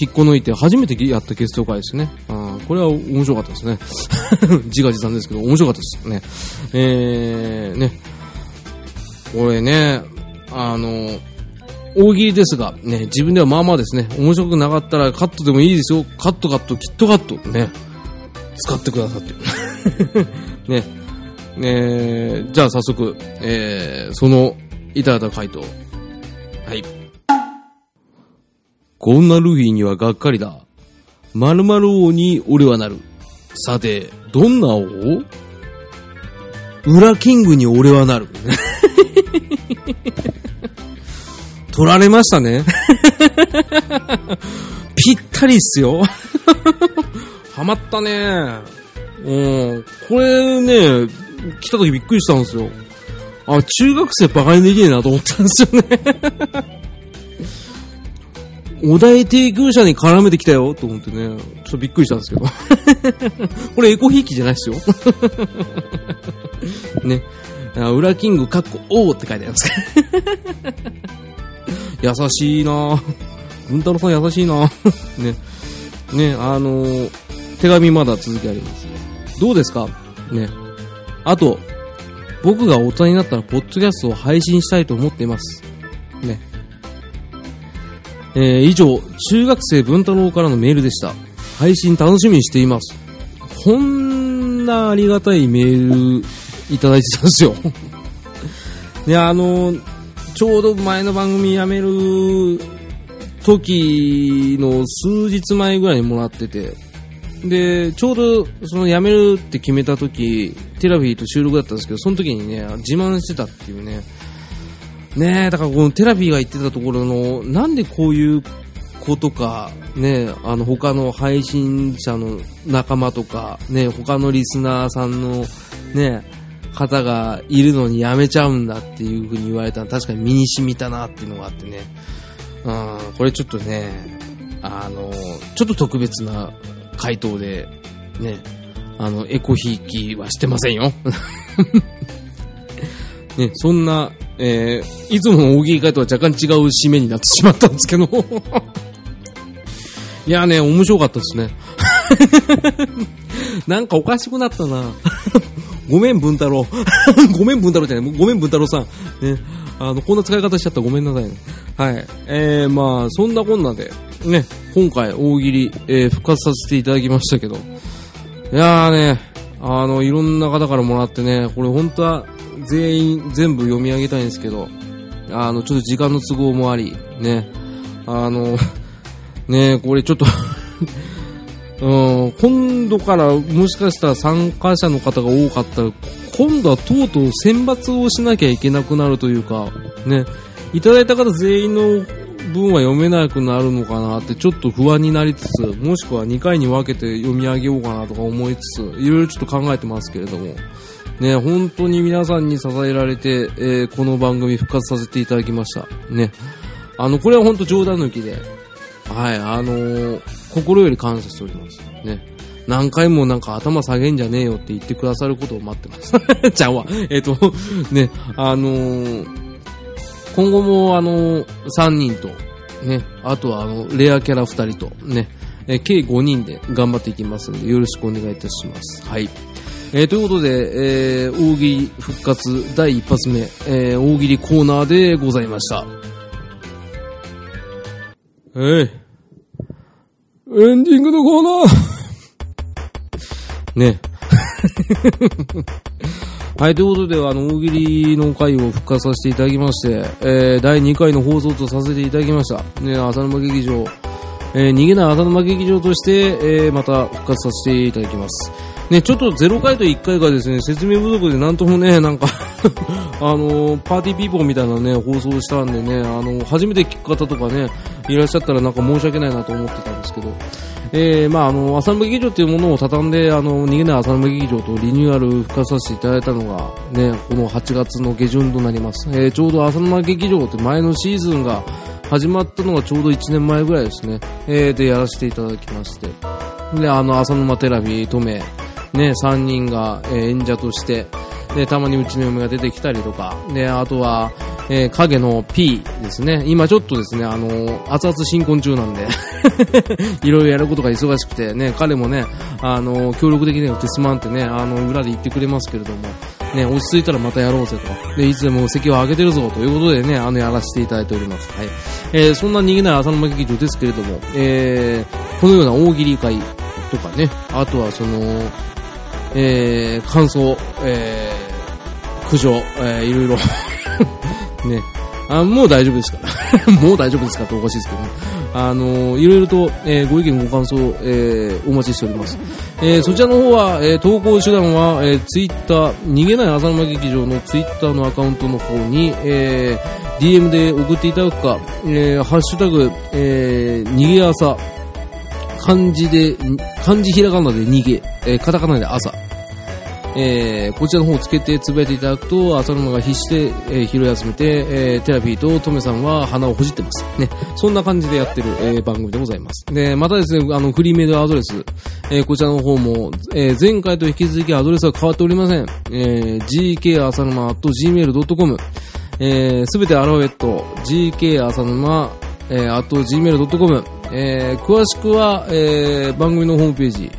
[SPEAKER 1] 引っこ抜いて初めてやったゲスト会ですね。あこれは面白かったですね。(laughs) 自画自賛ですけど、面白かったですね。えー、ね。これね、あの、大喜利ですが、ね、自分ではまあまあですね、面白くなかったらカットでもいいですよ。カットカット、キットカット、ね、使ってくださって。(laughs) ね、ねじゃあ早速、えー、そのいただいた回答。はい。こんなルフィにはがっかりだ。〇〇王に俺はなる。さて、どんな王？裏キングに俺はなる。(laughs) 取られましたね。(laughs) ぴったりっすよ。(laughs) ハマったね。うん。これね、来た時びっくりしたんですよ。あ、中学生バカにできねえなと思ったんですよねお題提供者に絡めてきたよと思ってね、ちょっとびっくりしたんですけど。(laughs) これエコひいきじゃないですよ。ね。裏キングカッコ王って書いてあります優しいな文太郎さん優しいなね。ね、あのー、手紙まだ続きありますね。どうですか？ね。あと、僕が大人になったら、ポッドキャストを配信したいと思っています。ね。えー、以上、中学生文太郎からのメールでした。配信楽しみにしています。こんなありがたいメールいただいてたんですよ。い (laughs) や、あの、ちょうど前の番組辞める時の数日前ぐらいにもらってて、で、ちょうどその辞めるって決めた時、テラフィーと収録だったんですけど、その時にね、自慢してたっていうね。ねだからこのテラフィーが言ってたところの、なんでこういう子とか、ね、あの他の配信者の仲間とか、ね、他のリスナーさんの、ね、方がいるのにやめちゃうんだっていう風に言われたら確かに身に染みたなっていうのがあってね。うん、これちょっとね、あの、ちょっと特別な回答で、ね、あの、エコひいきはしてませんよ。(laughs) ね、そんな、えー、いつもの大喜利会とは若干違う締めになってしまったんですけど (laughs) いやね、面白かったですね。(laughs) なんかおかしくなったな。(laughs) ごめん、文太郎。ごめん、文太郎じゃない。ごめん、文太郎さん。ね。あの、こんな使い方しちゃったらごめんなさいね。はい。えー、まあ、そんなこんなで、ね、今回大喜利、えー、復活させていただきましたけど。いやーね、あの、いろんな方からもらってね、これ本当は全員全部読み上げたいんですけど、あの、ちょっと時間の都合もあり、ね、あの、(laughs) ねこれちょっと (laughs) うん、今度からもしかしたら参加者の方が多かったら、今度はとうとう選抜をしなきゃいけなくなるというか、ね、いただいた方全員の文は読めなくなるのかなってちょっと不安になりつつ、もしくは2回に分けて読み上げようかなとか思いつつ、いろいろちょっと考えてますけれども、ね、本当に皆さんに支えられて、えー、この番組復活させていただきました。ね。あの、これは本当冗談抜きで、はい、あのー、心より感謝しております。ね。何回もなんか頭下げんじゃねえよって言ってくださることを待ってます。(laughs) ちゃうわ。えっ、と、ね、あのー、今後もあのー、3人と、ね、あとはあの、レアキャラ2人と、ね、え計5人で頑張っていきますので、よろしくお願いいたします。はい。えー、ということで、えー、大喜利復活第一発目、えー、大喜利コーナーでございました。えい。エンディングのコーナーね。(laughs) はい、ということで、あの、大喜利の回を復活させていただきまして、えー、第2回の放送とさせていただきました。ね、浅沼劇場、えー、逃げない浅沼劇場として、えー、また復活させていただきます。ね、ちょっと0回と1回がですね、説明不足でなんともね、(laughs) なんかあの、パーティーピーポーみたいなね、放送したんでね、あの、初めて聞く方とかね、いらっしゃったらなんか申し訳ないなと思ってたんですけど、えー、まあ、あの、浅沼劇場っていうものを畳んで、あの、逃げない浅沼劇場とリニューアル復活させていただいたのが、ね、この8月の下旬となります。えー、ちょうど浅沼劇場って前のシーズンが始まったのがちょうど1年前ぐらいですね、えー、でやらせていただきまして、で、あの、浅沼テラビ、止め、ね、3人が、えー、演者として、で、たまにうちの嫁が出てきたりとか、で、あとは、えー、影の P ですね。今ちょっとですね、あのー、熱々新婚中なんで (laughs) いろいろやることが忙しくてね、彼もね、あのー、協力的には手すまんってね、あの、裏で言ってくれますけれども、ね、落ち着いたらまたやろうぜと。で、いつでも席を上げてるぞということでね、あの、やらせていただいております。はい。えー、そんな逃げない浅沼劇場ですけれども、えー、このような大喜利会とかね、あとはその、えー、感想、えー、苦情、えー、いろいろ (laughs) ね、あもう大丈夫ですから。(laughs) もう大丈夫ですかっておかしいですけどね。あのいろいろと、えー、ご意見ご感想、えー、お待ちしております。えー、そちらの方は、えー、投稿手段は、えー、ツイッター、逃げない浅沼劇場のツイッターのアカウントの方に、えー、DM で送っていただくか、えー、ハッシュタグ、えー、逃げ朝、漢字で、漢字ひらがなで逃げ、えー、カタカナで朝、えー、こちらの方をつけてつぶやいていただくと、浅沼が必死で、えー、拾い集めて、えー、テラピーとトメさんは鼻をほじってます。ね。そんな感じでやってる、えー、番組でございます。で、またですね、あの、フリーメイドアドレス、えー、こちらの方も、えー、前回と引き続きアドレスは変わっておりません。えー、gk 浅沼 gmail.com、えー、すべてアラフェット、gk 浅沼、えー、gmail.com、えー、詳しくは、えー、番組のホームページ、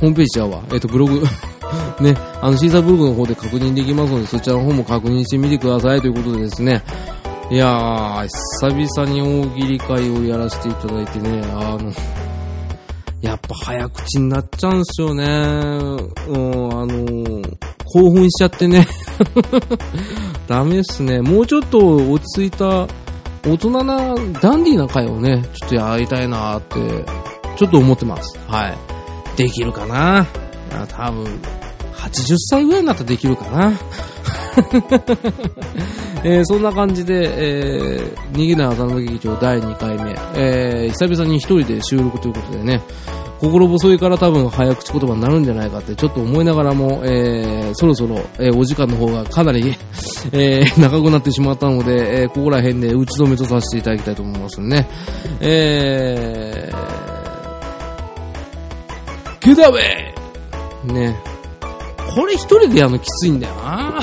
[SPEAKER 1] ホームページちゃうわ、えっ、ー、と、ブログ (laughs) ね、あの、シーサーブログの方で確認できますので、そちらの方も確認してみてくださいということでですね、いやー、久々に大喜利会をやらせていただいてね、あの、やっぱ早口になっちゃうんすよね。うん、あの興奮しちゃってね。(laughs) ダメっすね。もうちょっと落ち着いた、大人な、ダンディーな回をね、ちょっとやりたいなーって、ちょっと思ってます。はい。できるかな？あ多分、80歳ぐらいになったらできるかな。(laughs) えーそんな感じで、えー逃げない浅沼劇場第2回目、えー久々に一人で収録ということでね、心細いから多分早口言葉になるんじゃないかってちょっと思いながらも、えーそろそろ、えーお時間の方がかなり、えー長くなってしまったので、えーここら辺で打ち止めとさせていただきたいと思いますね。えー、 get away ね。これ一人でやるのきついんだよな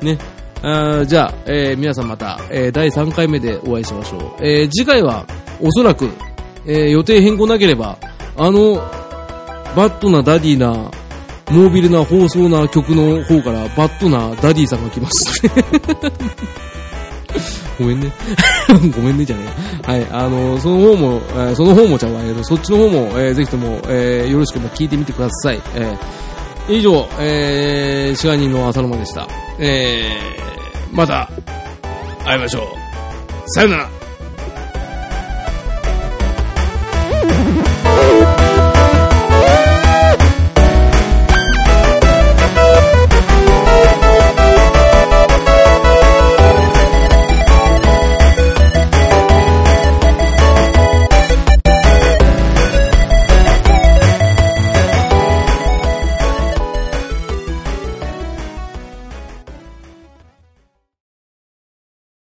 [SPEAKER 1] (laughs) ね。あじゃあ、えー皆さんまた、えー第3回目でお会いしましょう。えー次回は、おそらく、え予定変更なければ、あの、バットなダディな、モービルな放送な曲の方から、バットなダディさんが来ます。(laughs) ごめんね。(laughs) ごめんねじゃねえ。はい、あの、その方も、えーその方もちゃうわ、えーそっちの方も、えーぜひとも、えーよろしくも聞いてみてください。えー以上、えー、支配人の浅沼でした。えー、また、会いましょう。さよなら。